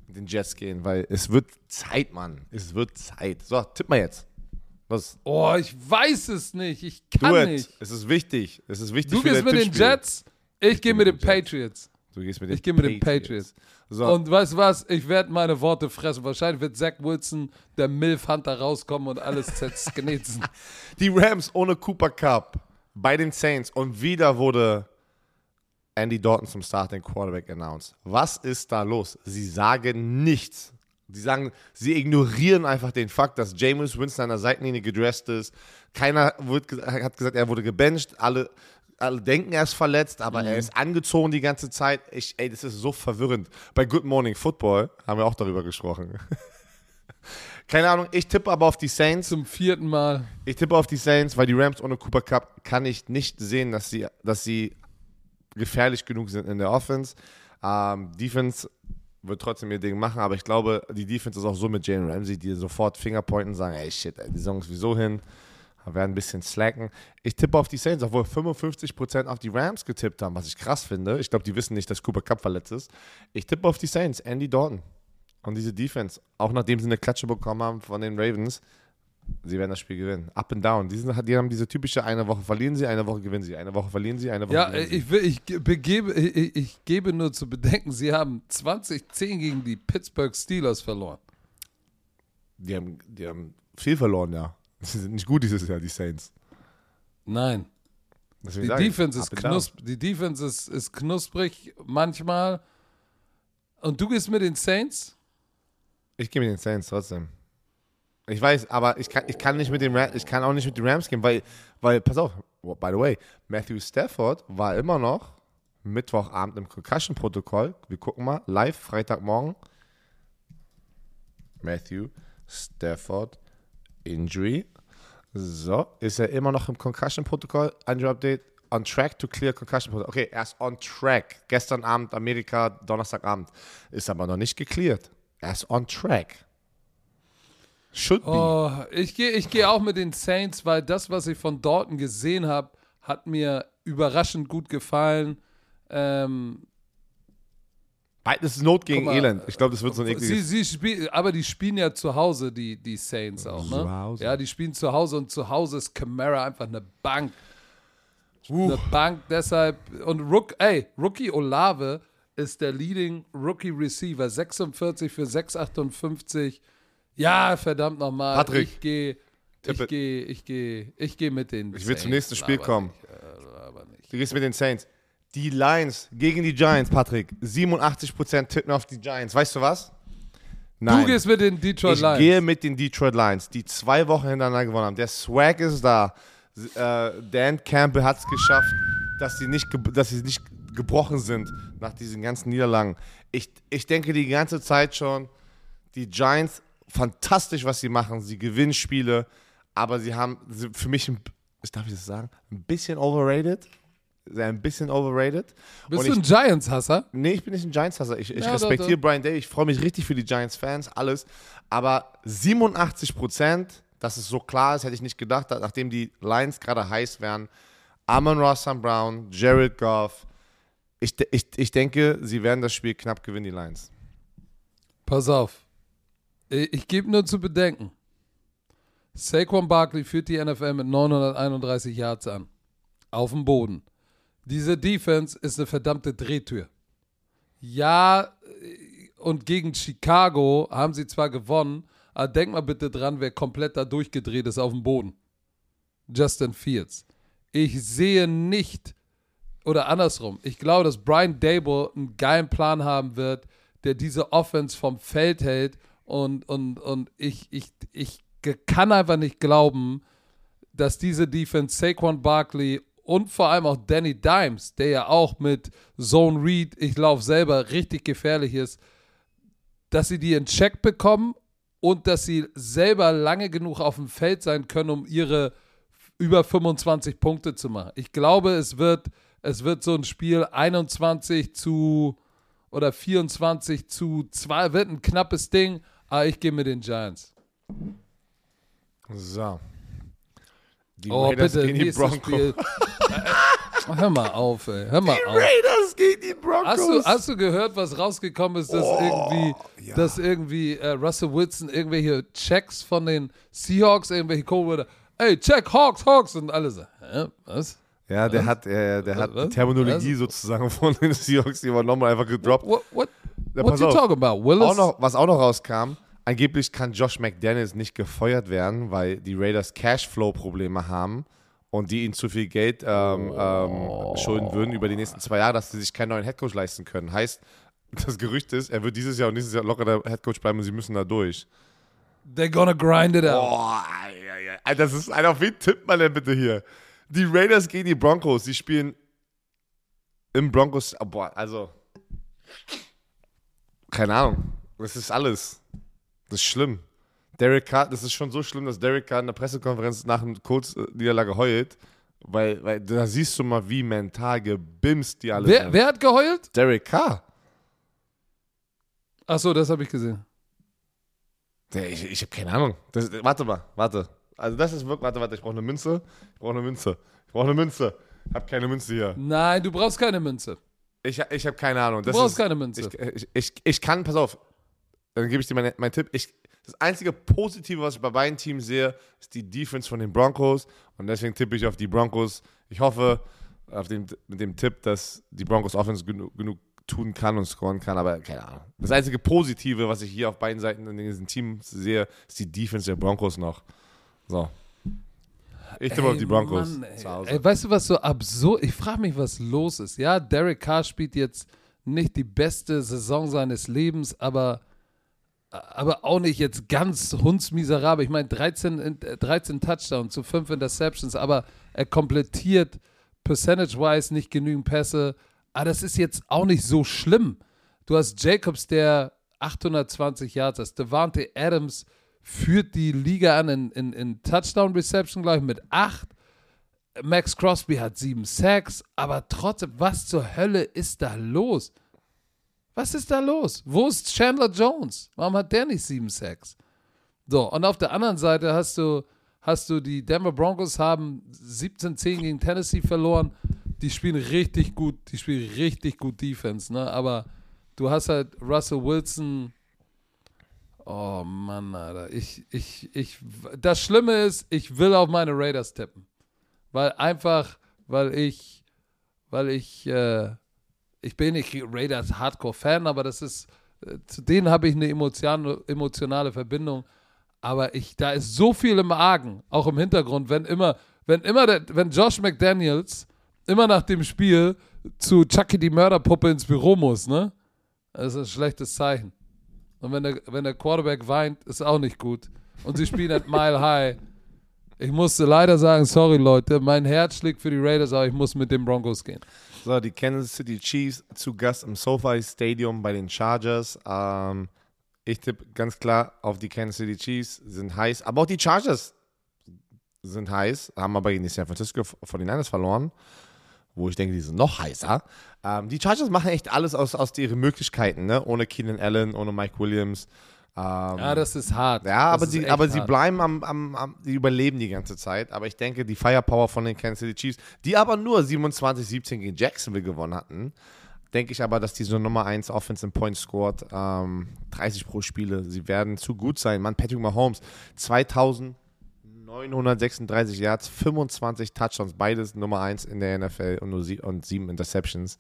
mit den Jets gehen, weil es wird Zeit, Mann. Es wird Zeit. So, tipp mal jetzt. Was? Oh, ich weiß es nicht. Ich Do kann it. nicht. Es ist wichtig. Es ist wichtig Du für gehst mit den. Jets, ich gehe mit den Patriots. Du gehst mit den Ich gehe mit den Patriots. So, Und weißt du was? Ich werde meine Worte fressen. Wahrscheinlich wird Zach Wilson, der Milf Hunter, rauskommen und alles [laughs] zersknitzen. Die Rams ohne Cooper Cup bei den Saints und wieder wurde Andy Dalton zum Starting Quarterback announced. Was ist da los? Sie sagen nichts. Sie sagen, sie ignorieren einfach den Fakt, dass Jameis Winston an der Seitenlinie gedresst ist. Keiner wird, hat gesagt, er wurde gebencht. Alle, alle denken, er ist verletzt, aber er ist angezogen die ganze Zeit. Ich, ey, das ist so verwirrend. Bei Good Morning Football haben wir auch darüber gesprochen. [laughs] Keine Ahnung, ich tippe aber auf die Saints. Zum vierten Mal. Ich tippe auf die Saints, weil die Rams ohne Cooper Cup kann ich nicht sehen, dass sie, dass sie gefährlich genug sind in der Offense. Ähm, Defense wird trotzdem ihr Ding machen, aber ich glaube, die Defense ist auch so mit Jalen Ramsey, die sofort Fingerpointen sagen, ey shit, die Saison ist sowieso hin, werden ein bisschen slacken. Ich tippe auf die Saints, obwohl 55% auf die Rams getippt haben, was ich krass finde. Ich glaube, die wissen nicht, dass Cooper Cup verletzt ist. Ich tippe auf die Saints, Andy Dalton. Und diese Defense, auch nachdem sie eine Klatsche bekommen haben von den Ravens, Sie werden das Spiel gewinnen. Up and down. Die, sind, die haben diese typische eine Woche verlieren sie, eine Woche gewinnen sie, eine Woche verlieren sie, eine Woche Ja, gewinnen sie. ich, will, ich, begebe, ich, ich gebe nur zu bedenken, sie haben 2010 gegen die Pittsburgh Steelers verloren. Die haben, die haben viel verloren, ja. [laughs] Sie sind nicht gut dieses Jahr, die Saints. Nein. Deswegen Die Defense, ist and down. knusp die Defense ist, ist knusprig manchmal. Und du gehst mit den Saints? Ich gehe mit den Saints trotzdem. Ich weiß, aber ich kann, ich kann nicht mit den Rams, ich kann auch nicht mit den Rams gehen, weil, weil, pass auf, by the way, Matthew Stafford war immer noch Mittwochabend im Concussion-Protokoll. Wir gucken mal, live, Freitagmorgen. Matthew Stafford Injury. So, ist er immer noch im Concussion-Protokoll? Injury Update. On track to clear Concussion-Protokoll. Okay, er ist on track. Gestern Abend, Amerika, Donnerstagabend. Ist aber noch nicht gecleared. Er ist on track. Should be. Oh, ich gehe ich geh auch mit den Saints, weil das, was ich von Dalton gesehen habe, hat mir überraschend gut gefallen. Ähm, Das ist Not gegen mal, Elend. Ich glaube, das wird so ein sie, ekliges. sie spiel, aber die spielen ja zu Hause, die, die Saints auch, Zu ne? Hause. Ja, die spielen zu Hause und zu Hause ist Camara einfach eine Bank. Eine Bank, deshalb. Und Rook, ey, Rookie Olave ist der Leading Rookie Receiver. 46 für 6,58. Ja, verdammt nochmal. Patrick, Ich gehe. Ich gehe, ich gehe, ich gehe mit den Ich will zum nächsten Spiel kommen. Nicht, äh, aber nicht. Du gehst mit den Saints. Die Lions gegen die Giants, Patrick. 87% tippen auf die Giants. Weißt du was? Nein. Du gehst mit den Detroit ich Lions. gehe mit den Detroit Lions, die zwei Wochen hintereinander gewonnen haben. Der Swag ist da. Äh, Dan Campbell hat es geschafft, dass sie, nicht dass sie nicht gebrochen sind nach diesen ganzen Niederlagen. Ich, ich denke die ganze Zeit schon, die Giants, fantastisch, was sie machen. Sie gewinnen Spiele, aber sie haben für mich, ein, ich darf ich das sagen, ein bisschen overrated. Ein bisschen overrated. Bist Und du ein Giants-Hasser? Nee, ich bin nicht ein Giants-Hasser. Ich, ich Ja, respektiere. Brian Day. Ich freue mich richtig für die Giants-Fans, alles. Aber 87 Prozent, dass es so klar ist, hätte ich nicht gedacht, nachdem die Lions gerade heiß wären. Amon Ross St. Brown, Jared Goff. Ich, ich, ich denke, sie werden das Spiel knapp gewinnen, die Lions. Pass auf. Ich, ich gebe nur zu bedenken. Saquon Barkley führt die NFL mit 931 Yards an. Auf dem Boden. Diese Defense ist eine verdammte Drehtür. Ja, äh, und gegen Chicago haben sie zwar gewonnen, aber denk mal bitte dran, wer komplett da durchgedreht ist auf dem Boden. Justin Fields. Ich sehe nicht, oder andersrum, ich glaube, dass Brian Dable einen geilen Plan haben wird, der diese Offense vom Feld hält und, und, und ich, ich, ich kann einfach nicht glauben, dass diese Defense Saquon Barkley und vor allem auch Danny Dimes, der ja auch mit Zone Read, ich laufe selber, richtig gefährlich ist, dass sie die in Check bekommen und dass sie selber lange genug auf dem Feld sein können, um ihre über 25 Punkte zu machen. Ich glaube, es wird, es wird so ein Spiel 21 zu oder 24 zu 2, wird ein knappes Ding, aber ich gehe mit den Giants. So. Die Oh, Raiders bitte, gegen die Broncos. [laughs] Hör mal auf, ey. Hör mal auf. Raiders gegen die Broncos. Hast du, hast du gehört, was rausgekommen ist, dass irgendwie, ja. dass irgendwie äh, Russell Wilson irgendwelche Checks von den Seahawks irgendwelche wurde? Ey, check, Hawks, Hawks und alle so, hä, was? Ja, der hat, äh, der hat die Terminologie Was? sozusagen von den [laughs] Seahawks, die war nochmal einfach gedroppt. What, what, Ja, what you talking about, Willis? Auch noch, was auch noch rauskam, angeblich kann Josh McDaniels nicht gefeuert werden, weil die Raiders Cashflow-Probleme haben und die ihnen zu viel Geld ähm, ähm, schulden würden über die nächsten zwei Jahre, dass sie sich keinen neuen Headcoach leisten können. Heißt, [laughs] das Gerücht ist, er wird dieses Jahr und nächstes Jahr locker der Headcoach bleiben und sie müssen da durch. They're gonna grind it out. Boah. Alter, das ist, Alter, auf wen tippt man denn bitte hier? Die Raiders gegen die Broncos, die spielen im Broncos, oh, boah, also, keine Ahnung, das ist alles. Das ist schlimm. Derek Carr, das ist schon so schlimm, dass Derek Carr in der Pressekonferenz nach einer Kurzniederlage heult, weil, weil da siehst du mal, wie mental gebimst die alle Wer, sind. wer hat geheult? Derek Carr. Achso, das habe ich gesehen. Ich ich habe keine Ahnung. Das, warte mal, warte. Also das ist wirklich, warte, warte, ich brauche eine Münze. Ich brauche eine Münze. Ich brauche eine Münze. Ich habe keine Münze hier. Nein, du brauchst keine Münze. Ich, ich habe keine Ahnung. Du Das brauchst ist, keine Münze. ich, ich, ich, ich kann, pass auf, dann gebe ich dir meinen mein Tipp. Ich, Das einzige Positive, was ich bei beiden Teams sehe, ist die Defense von den Broncos. Und deswegen tippe ich auf die Broncos. Ich hoffe auf den, mit dem Tipp, dass die Broncos Offense genug, genug tun kann und scoren kann, aber keine Ahnung. Das einzige Positive, was ich hier auf beiden Seiten in diesem Team sehe, ist die Defense der Broncos noch. So. Ich tippe auf die Broncos Mann, ey. Ey, weißt du, was so absurd Ich frage mich, was los ist. Ja, Derek Carr spielt jetzt nicht die beste Saison seines Lebens, aber, aber auch nicht jetzt ganz hundsmiserabel. Ich meine, 13, in- äh, 13 Touchdowns zu 5 Interceptions, aber er komplettiert percentage-wise nicht genügend Pässe. Aber das ist jetzt auch nicht so schlimm. Du hast Jacobs, der 820 Yards hat. Devante Adams führt die Liga an in, in, in Touchdown-Reception, glaube ich, mit 8. Max Crosby hat 7 Sacks. Aber trotzdem, was zur Hölle ist da los? Was ist da los? Wo ist Chandler Jones? Warum hat der nicht 7 Sacks? So, und auf der anderen Seite hast du, hast du die Denver Broncos haben 17-10 gegen Tennessee verloren. Die spielen richtig gut, die spielen richtig gut Defense, ne? Aber du hast halt Russell Wilson. Oh Mann, Alter. Ich, ich, ich, das Schlimme ist, ich will auf meine Raiders tippen. Weil einfach, weil ich, weil ich, äh, ich bin nicht Raiders Hardcore-Fan, aber das ist, äh, zu denen habe ich eine emotion, emotionale Verbindung. Aber ich, da ist so viel im Argen, auch im Hintergrund, wenn immer, wenn immer, der, wenn Josh McDaniels immer nach dem Spiel zu Chucky die Mörderpuppe ins Büro muss, ne? Das ist ein schlechtes Zeichen. Und wenn der, wenn der Quarterback weint, ist auch nicht gut. Und sie spielen at Mile High. Ich musste leider sagen, sorry Leute, mein Herz schlägt für die Raiders, aber ich muss mit den Broncos gehen. So, die Kansas City Chiefs zu Gast im SoFi Stadium bei den Chargers. Ähm, ich tippe ganz klar auf die Kansas City Chiefs, sind heiß. Aber auch die Chargers sind heiß, haben aber gegen die San Francisco 49ers verloren, wo ich denke, die sind noch heißer. Ähm, die Chargers machen echt alles aus, aus ihren Möglichkeiten, ne? ohne Keenan Allen, ohne Mike Williams. Ähm, Ja, das ist hart. ja, das aber, sie, aber sie hart. bleiben am, am, am, sie überleben die ganze Zeit. Aber ich denke, die Firepower von den Kansas City Chiefs, die aber nur 27-17 gegen Jacksonville gewonnen hatten, denke ich aber, dass die so Nummer 1 Offense in Points scored, ähm, 30 pro Spiele. Sie werden zu gut sein. Mann, Patrick Mahomes, 2936 Yards, 25 Touchdowns, beides Nummer 1 in der NFL und nur sie und 7 Interceptions.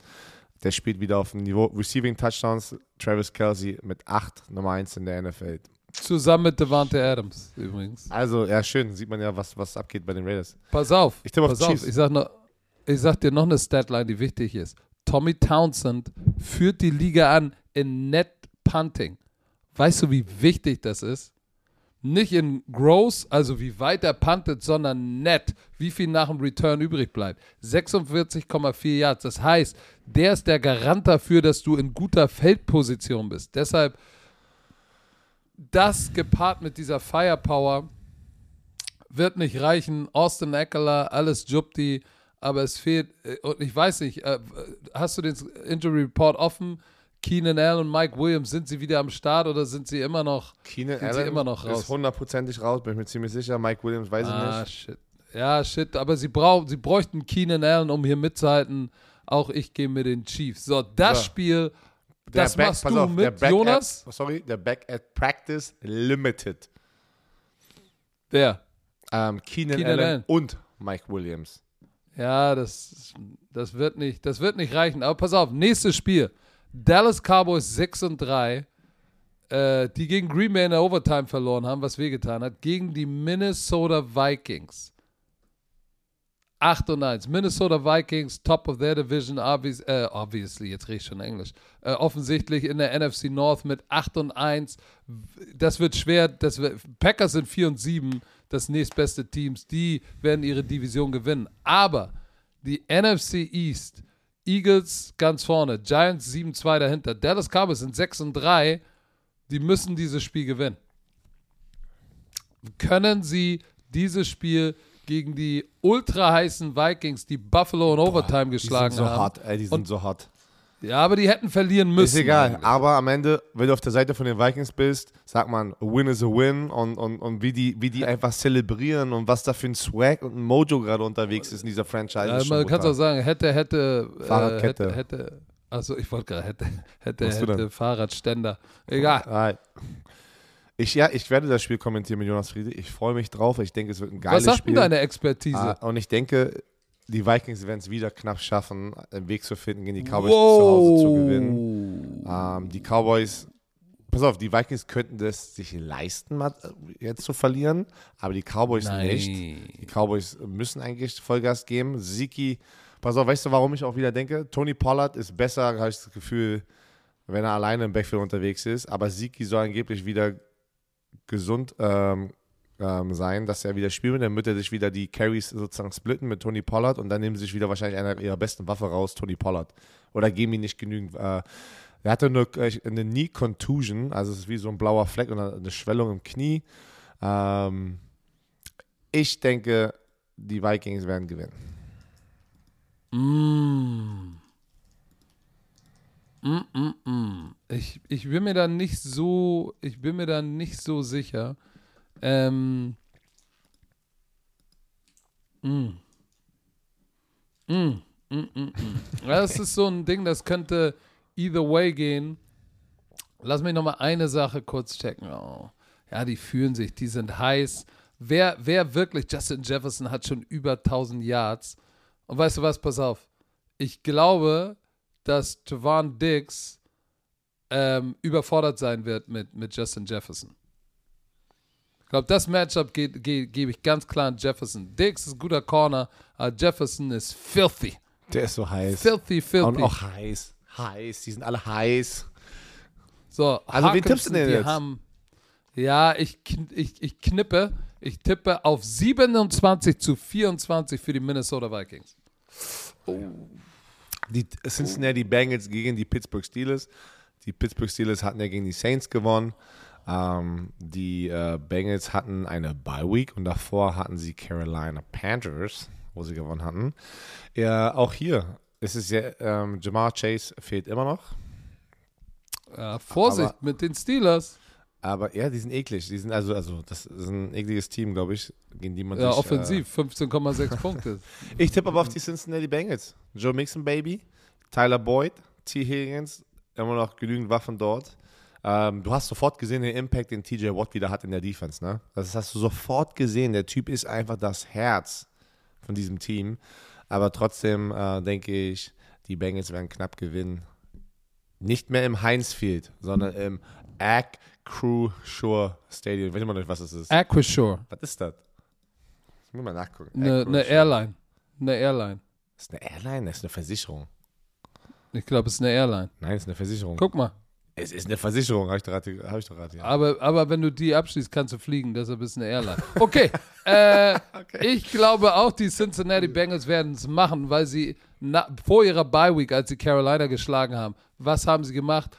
Der spielt wieder auf dem Niveau Receiving Touchdowns. Travis Kelsey mit 8, Nummer 1 in der NFL. Zusammen mit Devante Adams übrigens. Also, ja, schön. Sieht man ja, was, was abgeht bei den Raiders. Pass auf. Ich tippe auf pass auf. Ich sag, noch, ich sag dir noch eine Statline, die wichtig ist. Tommy Townsend führt die Liga an in Net Punting. Weißt du, wie wichtig das ist? Nicht in Gross, also wie weit er puntet, sondern net, wie viel nach dem Return übrig bleibt. 46,4 Yards. Das heißt, der ist der Garant dafür, dass du in guter Feldposition bist. Deshalb das gepaart mit dieser Firepower wird nicht reichen. Austin Eckler, alles Jupti, aber es fehlt, äh, und ich weiß nicht, äh, hast du den Injury Report offen? Keenan Allen und Mike Williams, sind sie wieder am Start oder sind sie immer noch? Keenan Sind sie immer noch raus? ist hundertprozentig raus, bin ich mir ziemlich sicher. Mike Williams weiß Ah, ich nicht. shit. Ja, shit, aber sie, brauch, sie bräuchten Keenan Allen, um hier mitzuhalten. Auch ich gehe mit den Chiefs. So, das So. Spiel, Der das Back- machst du auf, der mit Jonas? At, sorry, der Back at Practice Limited. Wer? Ähm, Keenan, Keenan Allen, Allen. und Mike Williams. Ja, das, das, wird nicht, das wird nicht reichen. Aber pass auf, nächstes Spiel. Dallas Cowboys 6 und 3, äh, die gegen Green Bay in der Overtime verloren haben, was wehgetan hat, gegen die Minnesota Vikings. 8 und 1. Minnesota Vikings, top of their division, obvious, äh, obviously, jetzt rede ich schon Englisch. Äh, offensichtlich in der NFC North mit 8 und 1. Das wird schwer. Das wird, Packers sind 4 und 7, das nächstbeste Teams. Die werden ihre Division gewinnen. Aber die NFC East, Eagles ganz vorne, Giants 7-2 dahinter, Dallas Cowboys sind 6 und 3. Die müssen dieses Spiel gewinnen. Können sie dieses Spiel gegen die ultra heißen Vikings, die Buffalo in Overtime geschlagen die sind so haben? hart, ey, die sind Und- so hart. Ja, aber die hätten verlieren müssen. Ist egal, eigentlich. aber am Ende, wenn du auf der Seite von den Vikings bist, sagt man, a win is a win und, und, und wie, die, wie die einfach zelebrieren und was da für ein Swag und ein Mojo gerade unterwegs ist in dieser Franchise. Ja, man kann auch sagen, hätte, hätte, äh, Fahrradkette. hätte, hätte, also ich wollte gerade, hätte, hätte, Was hätte? Fahrradständer. Egal. Alright. Ich, ja, ich werde das Spiel kommentieren mit Jonas Friede. Ich freue mich drauf. Ich denke, es wird ein geiles Was sagt Spiel. denn deine Expertise? Ah, und ich denke, die Vikings werden es wieder knapp schaffen, einen Weg zu finden, gegen die Cowboys zu Hause zu gewinnen. Ähm, die Cowboys, pass auf, die Vikings könnten das sich leisten, äh, jetzt zu verlieren, aber die Cowboys Nein. nicht. Die Cowboys müssen eigentlich Vollgas geben. Siki, pass auf, weißt du, warum ich auch wieder denke? Tony Pollard ist besser, habe ich das Gefühl, wenn er alleine im Backfield unterwegs ist, aber Siki soll angeblich wieder gesund ähm, ähm, sein, dass er wieder spielt. Dann wird er sich wieder die Carries sozusagen splitten mit Tony Pollard und dann nehmen sie sich wieder wahrscheinlich einer ihrer besten Waffe raus, Tony Pollard. Oder geben ihm nicht genügend. Äh, er hatte nur äh, eine Knee Contusion, also es ist wie so ein blauer Fleck und eine Schwellung im Knie. Ähm, ich denke, die Vikings werden gewinnen. Mm. Mm, mm, mm. Ich, ich bin mir da nicht so, ich bin mir da nicht so sicher. Ähm. Mm. Mm, mm, mm, mm. Das ist so ein Ding, das könnte either way gehen. Lass mich noch mal eine Sache kurz checken. Oh. Ja, die fühlen sich, die sind heiß. Wer, wer wirklich, Justin Jefferson hat schon über 1000 Yards. Und weißt du was, pass auf. Ich glaube, dass Javon Diggs ähm, überfordert sein wird mit, mit Justin Jefferson. Ich glaube, das Matchup ge ge gebe ich ganz klar an Jefferson. Diggs ist ein guter Corner, aber Jefferson ist filthy. Der ist so heiß. Filthy, filthy. Und auch heiß. Heiß. Die sind alle heiß. So, Also, wen tippst du denn jetzt? Haben, ja, ich, ich, ich knippe. Ich tippe auf 27 zu 24 für die Minnesota Vikings. Die Cincinnati Bengals gegen die Pittsburgh Steelers. Die Pittsburgh Steelers hatten ja gegen die Saints gewonnen. Ähm, die äh, Bengals hatten eine Bye Week und davor hatten sie Carolina Panthers, wo sie gewonnen hatten. Ja, auch hier ist es ja, ähm, Jamar Chase fehlt immer noch. Ja, Vorsicht Aber- mit den Steelers. Aber ja, die sind eklig. Die sind also, also das ist ein ekliges Team, glaube ich, gegen die man Ja, sich, offensiv, 15,6 [laughs] Punkte. Äh, ich tippe aber auf die Cincinnati Bengals. Joe Mixon, Baby. Tyler Boyd, T. Higgins, immer noch genügend Waffen dort. Ähm, du hast sofort gesehen den Impact, den TJ Watt wieder hat in der Defense, ne? Das hast du sofort gesehen. Der Typ ist einfach das Herz von diesem Team. Aber trotzdem äh, denke ich, die Bengals werden knapp gewinnen. Nicht mehr im Heinz Field, sondern im Shore Stadium. Ich weiß immer noch nicht, was das ist. Aquashore, Was ist das? Ich muss mal nachgucken. eine Acro ne Shore. Airline. Eine Airline. Das ist eine Airline, das ist eine Versicherung. Ich glaube, es ist eine Airline. Nein, es ist eine Versicherung. Guck mal. Es ist eine Versicherung, habe ich doch gerade hab ich doch gerade, ja. Aber, aber wenn du die abschließt, kannst du fliegen. Deshalb ist es eine Airline. Okay. [laughs] äh, Ich glaube auch, die Cincinnati Bengals werden es machen, weil sie na, vor ihrer Bye Week, als sie Carolina geschlagen haben, was haben sie gemacht?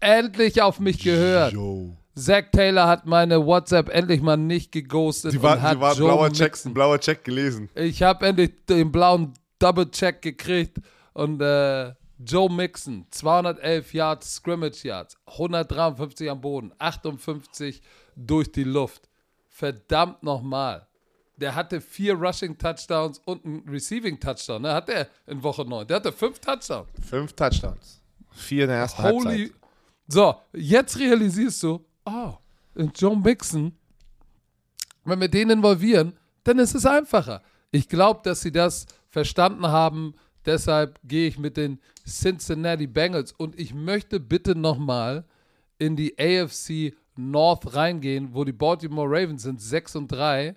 Endlich auf mich gehört. Yo. Zach Taylor hat meine WhatsApp endlich mal nicht geghostet Sie war, und hat sie war Joe blauer Check, Mixon. blauer Check gelesen. Ich habe endlich den blauen Double-Check gekriegt und äh, Joe Mixon, 211 Yards, Scrimmage Yards, 153 am Boden, 58 durch die Luft. Verdammt nochmal. Der hatte vier Rushing Touchdowns und einen Receiving Touchdown. Ne? Hat er in Woche 9. Der hatte fünf Touchdowns. Fünf Touchdowns. Vier in der ersten Holy. Halbzeit. So, jetzt realisierst du, oh, Joe Mixon, wenn wir den involvieren, dann ist es einfacher. Ich glaube, dass sie das verstanden haben. Deshalb gehe ich mit den Cincinnati Bengals und ich möchte bitte nochmal in die AFC North reingehen, wo die Baltimore Ravens sind 6 und 3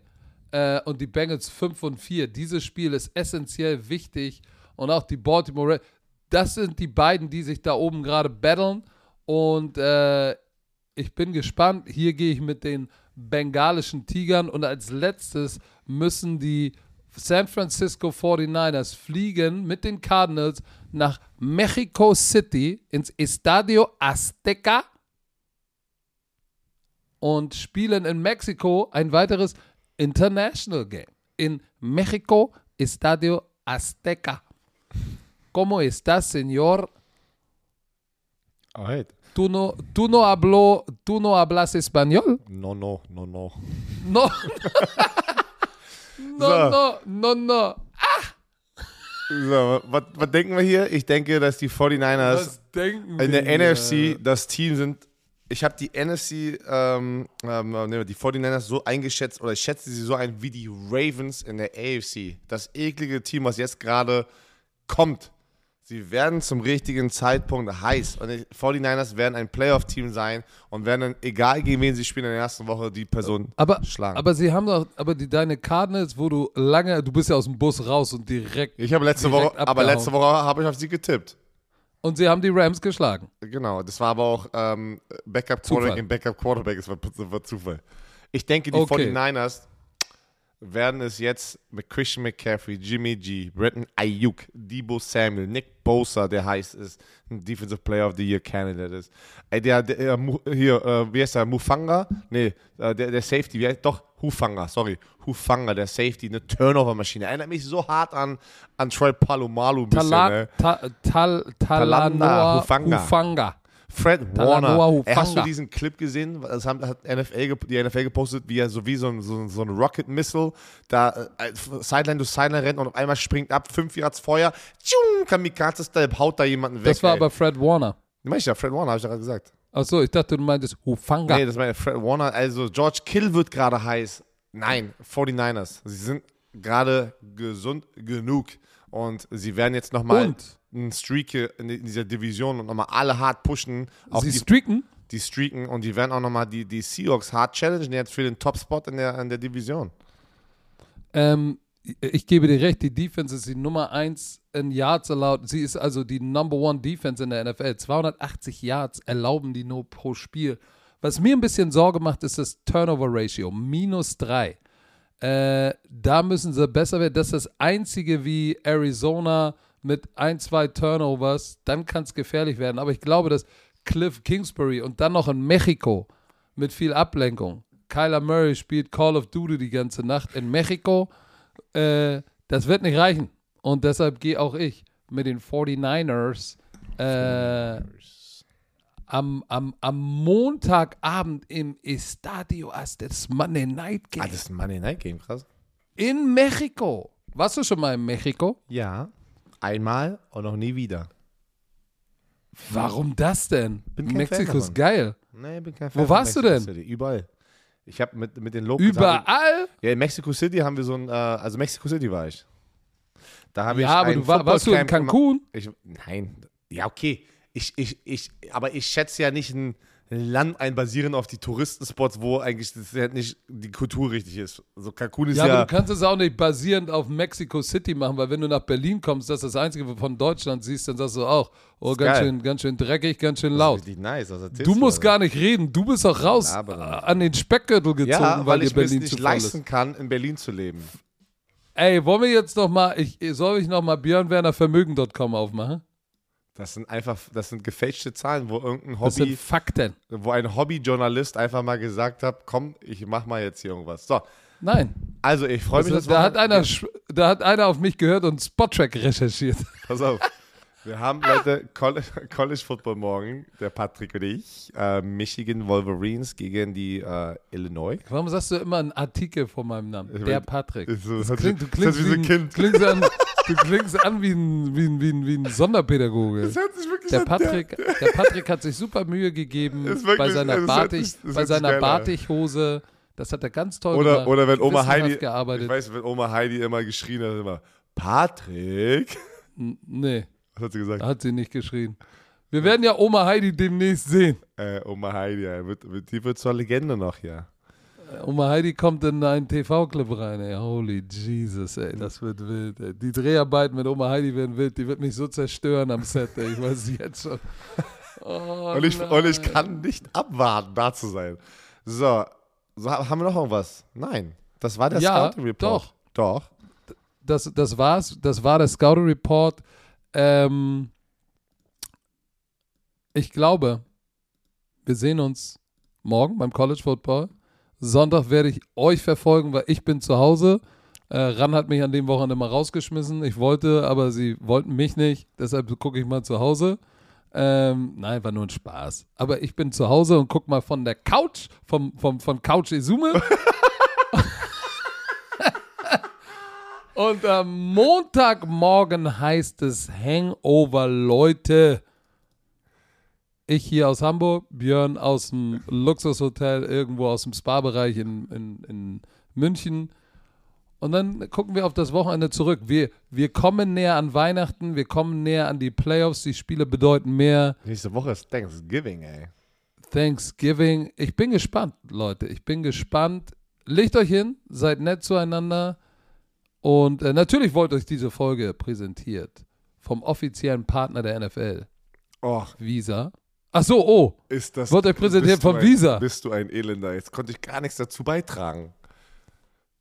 äh, und die Bengals 5 und 4. Dieses Spiel ist essentiell wichtig und auch die Baltimore Ravens. Das sind die beiden, die sich da oben gerade battlen und äh, ich bin gespannt. Hier gehe ich mit den bengalischen Tigern und als letztes müssen die San Francisco 49ers fliegen mit den Cardinals nach Mexico City ins Estadio Azteca und spielen in Mexiko ein weiteres International Game. In Mexico Estadio Azteca. ¿Cómo estás, señor? Alright. ¿Tú no, tú no, habló, tú no hablas español? No, no, no, no. No. [laughs] no, So. no, no, no. So, was, denken wir hier? Ich denke, dass die 49ers denken in der NFC das Team sind, ich habe die NFC, ähm, ähm, nee, die 49ers so eingeschätzt oder ich schätze sie so ein wie die Ravens in der AFC. Das eklige Team, was jetzt gerade kommt. Sie werden zum richtigen Zeitpunkt heiß. Und die 49ers werden ein Playoff-Team sein und werden dann, egal gegen wen sie spielen in der ersten Woche, die Person Aber, schlagen. aber sie haben doch, aber die, deine Cardinals, wo du lange, du bist ja aus dem Bus raus und direkt, ich habe letzte Woche, aber abgehauen. letzte Woche habe ich auf sie getippt. und sie haben die Rams geschlagen. Genau, das war aber auch ähm, Backup. Quarterback im Backup Quarterback, es war, das war Zufall. Ich denke, die Okay. 49ers werden es jetzt mit Christian McCaffrey, Jimmy G, Bretton Ayuk, Debo Samuel, Nick Bosa, der heißt ist, ein Defensive Player of the Year Candidate ist. Ey, der, der äh, hier, äh, wie heißt der, Mufanga? Nee, äh, der, der Safety, wie heißt, doch, Hufanga, sorry, Hufanga, der Safety, eine Turnover-Maschine. Erinnert mich so hart an, an Troy Palomalu ein bisschen, Tala, ne? ta, tal, Talanoa Hufanga. Hufanga. Fred Warner. Ey, hast du diesen Clip gesehen? Das haben, hat NFL, die NFL gepostet, wie er so wie so ein, so, so ein Rocket Missile da äh, Sideline durch Sideline rennt und auf einmal springt ab, fünf Yards Feuer, tschung, Kamikaze-Style, haut da jemanden weg. Das war ey. aber Fred Warner. Mach ich ja, Fred Warner, habe ich gerade gesagt. Achso, ich dachte, du meintest Hufanga. Nee, das ja Fred Warner. Also George Kill wird gerade heiß. Nein, 49ers. Sie sind gerade gesund genug und sie werden jetzt nochmal Und? Einen Streak in dieser Division und nochmal alle hart pushen auf sie die streaken? die streaken und die werden auch nochmal die, die Seahawks hart challengen jetzt für den Top-Spot in der, in der Division. Ähm, ich gebe dir recht, die Defense ist die Nummer 1 in Yards allowed. Sie ist also die Number One Defense in der NFL. 280 Yards erlauben die nur pro Spiel. Was mir ein bisschen Sorge macht, ist das Turnover Ratio. Minus 3. Äh, da müssen sie besser werden. Das ist das einzige wie Arizona mit ein, zwei Turnovers. Dann kann es gefährlich werden. Aber ich glaube, dass Cliff Kingsbury und dann noch in Mexiko mit viel Ablenkung. Kyler Murray spielt Call of Duty die ganze Nacht in Mexiko. Äh, das wird nicht reichen. Und deshalb gehe auch ich mit den 49ers äh, am, am, am Montagabend im Estadio Azteca, das Monday Night Game Ah, das ist ein Monday Night Game, krass. in Mexiko. Warst du schon mal in Mexiko? Ja. Einmal und noch nie wieder. Warum das denn? Mexiko ist geil. Nee, bin kein Wo Fan von warst du denn? City. Überall. Ich habe mit, mit den Locals. Überall? Wir, ja, in Mexico City haben wir so ein, äh, also Mexico City war ich. Da habe ich Ja, aber ein du war, warst du in Cancun? Ich, nein, ja, okay. Ich, ich, ich, aber ich schätze ja nicht ein Land ein basierend auf die Touristenspots, wo eigentlich das ja nicht die Kultur richtig ist. So Cancun ist Ja, ja. aber du kannst es auch nicht basierend auf Mexico City machen, weil wenn du nach Berlin kommst, das ist das Einzige, was du von Deutschland siehst, dann sagst du auch, oh, ganz geil. schön, ganz schön dreckig, ganz schön laut. nice. Erzählst Du musst da? gar nicht reden, du bist auch raus Laber äh, an den Speckgürtel gezogen, Ja, weil, weil dir ich Berlin nicht zu voll leisten ist. kann, in Berlin zu leben. Ey, wollen wir jetzt noch mal, ich, soll ich noch mal Björn Werner Vermögen.com aufmachen? Das sind einfach, das sind gefälschte Zahlen, wo irgendein Das Hobby, sind Fakten. wo ein Hobbyjournalist einfach mal gesagt hat, komm, ich mach mal jetzt hier irgendwas. So, Nein. also ich freue mich, Also, dass da, hat einer, da hat einer auf mich gehört und Spottrack recherchiert. Pass auf. Wir haben, Leute, College, [laughs] College Football morgen, der Patrick und ich, äh, Michigan Wolverines gegen die äh, Illinois. Warum sagst du immer einen Artikel vor meinem Namen? Ich Der Patrick. so- Das das klingt, du das klingst wie so ein Kind. klingst an, du klingst an wie ein, wie ein, wie ein, wie ein Sonderpädagoge. hört sich wirklich Der an- Patrick, der Patrick hat sich super Mühe gegeben wirklich- bei seiner, das Batik, sich- das bei seiner. Batikhose. Das hat er ganz toll Oder, gemacht. oder wenn Oma Heidi, gearbeitet. ich weiß, wenn Oma Heidi immer geschrien hat, immer, Patrick. N- Nee, hat sie gesagt? hat sie nicht geschrien. Wir werden ja Oma Heidi demnächst sehen. Äh, Oma Heidi, ja, wird, wird, die wird zur Legende noch, ja. Oma Heidi kommt in einen TV-Clip rein, ey. Holy Jesus, ey. Das wird wild, ey. Die Dreharbeiten mit Oma Heidi werden wild. Die wird mich so zerstören am Set, ey. Ich weiß jetzt schon. [laughs] Oh, Und ich, und ich kann nicht abwarten, da zu sein. So, so haben wir noch irgendwas? Nein. Das war der Ja, Scouting Report. doch. Doch. das, das war's. Das war der Scouting Report. Ähm, ich glaube, wir sehen uns morgen beim College Football. Sonntag werde ich euch verfolgen, weil ich bin zu Hause. Äh, Ran hat mich an dem Wochenende mal rausgeschmissen. Ich wollte, aber sie wollten mich nicht. Deshalb gucke ich mal zu Hause. Ähm, nein, war nur ein Spaß. Aber ich bin zu Hause und gucke mal von der Couch, vom, vom, von Couch Izume. [laughs] Und am Montagmorgen heißt es Hangover, Leute. Ich hier aus Hamburg, Björn aus dem Luxushotel irgendwo aus dem Spa-Bereich in, in, in München. Und dann gucken wir auf das Wochenende zurück. Wir, wir kommen näher an Weihnachten, wir kommen näher an die Playoffs. Die Spiele bedeuten mehr. Nächste Woche ist Thanksgiving, ey. Thanksgiving. Ich bin gespannt, Leute. Ich bin gespannt. Legt euch hin, seid nett zueinander. Und äh, natürlich wollte euch diese Folge präsentiert vom offiziellen Partner der NFL, Och, Visa. Ach so, oh, ist das. Wird euch präsentiert von ein, Visa. Bist du ein Elender? Jetzt konnte ich gar nichts dazu beitragen.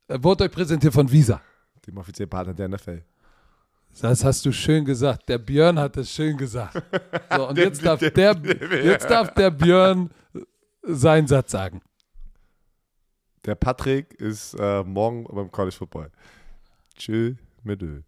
äh, wurde euch präsentiert von Visa. Dem offiziellen Partner der NFL. Das hast du schön gesagt. Der Björn hat es schön gesagt. [laughs] So, und jetzt, darf der- [laughs] jetzt darf der Björn seinen Satz sagen. Der Patrick ist äh, morgen beim College Football. Tschö, Mittel.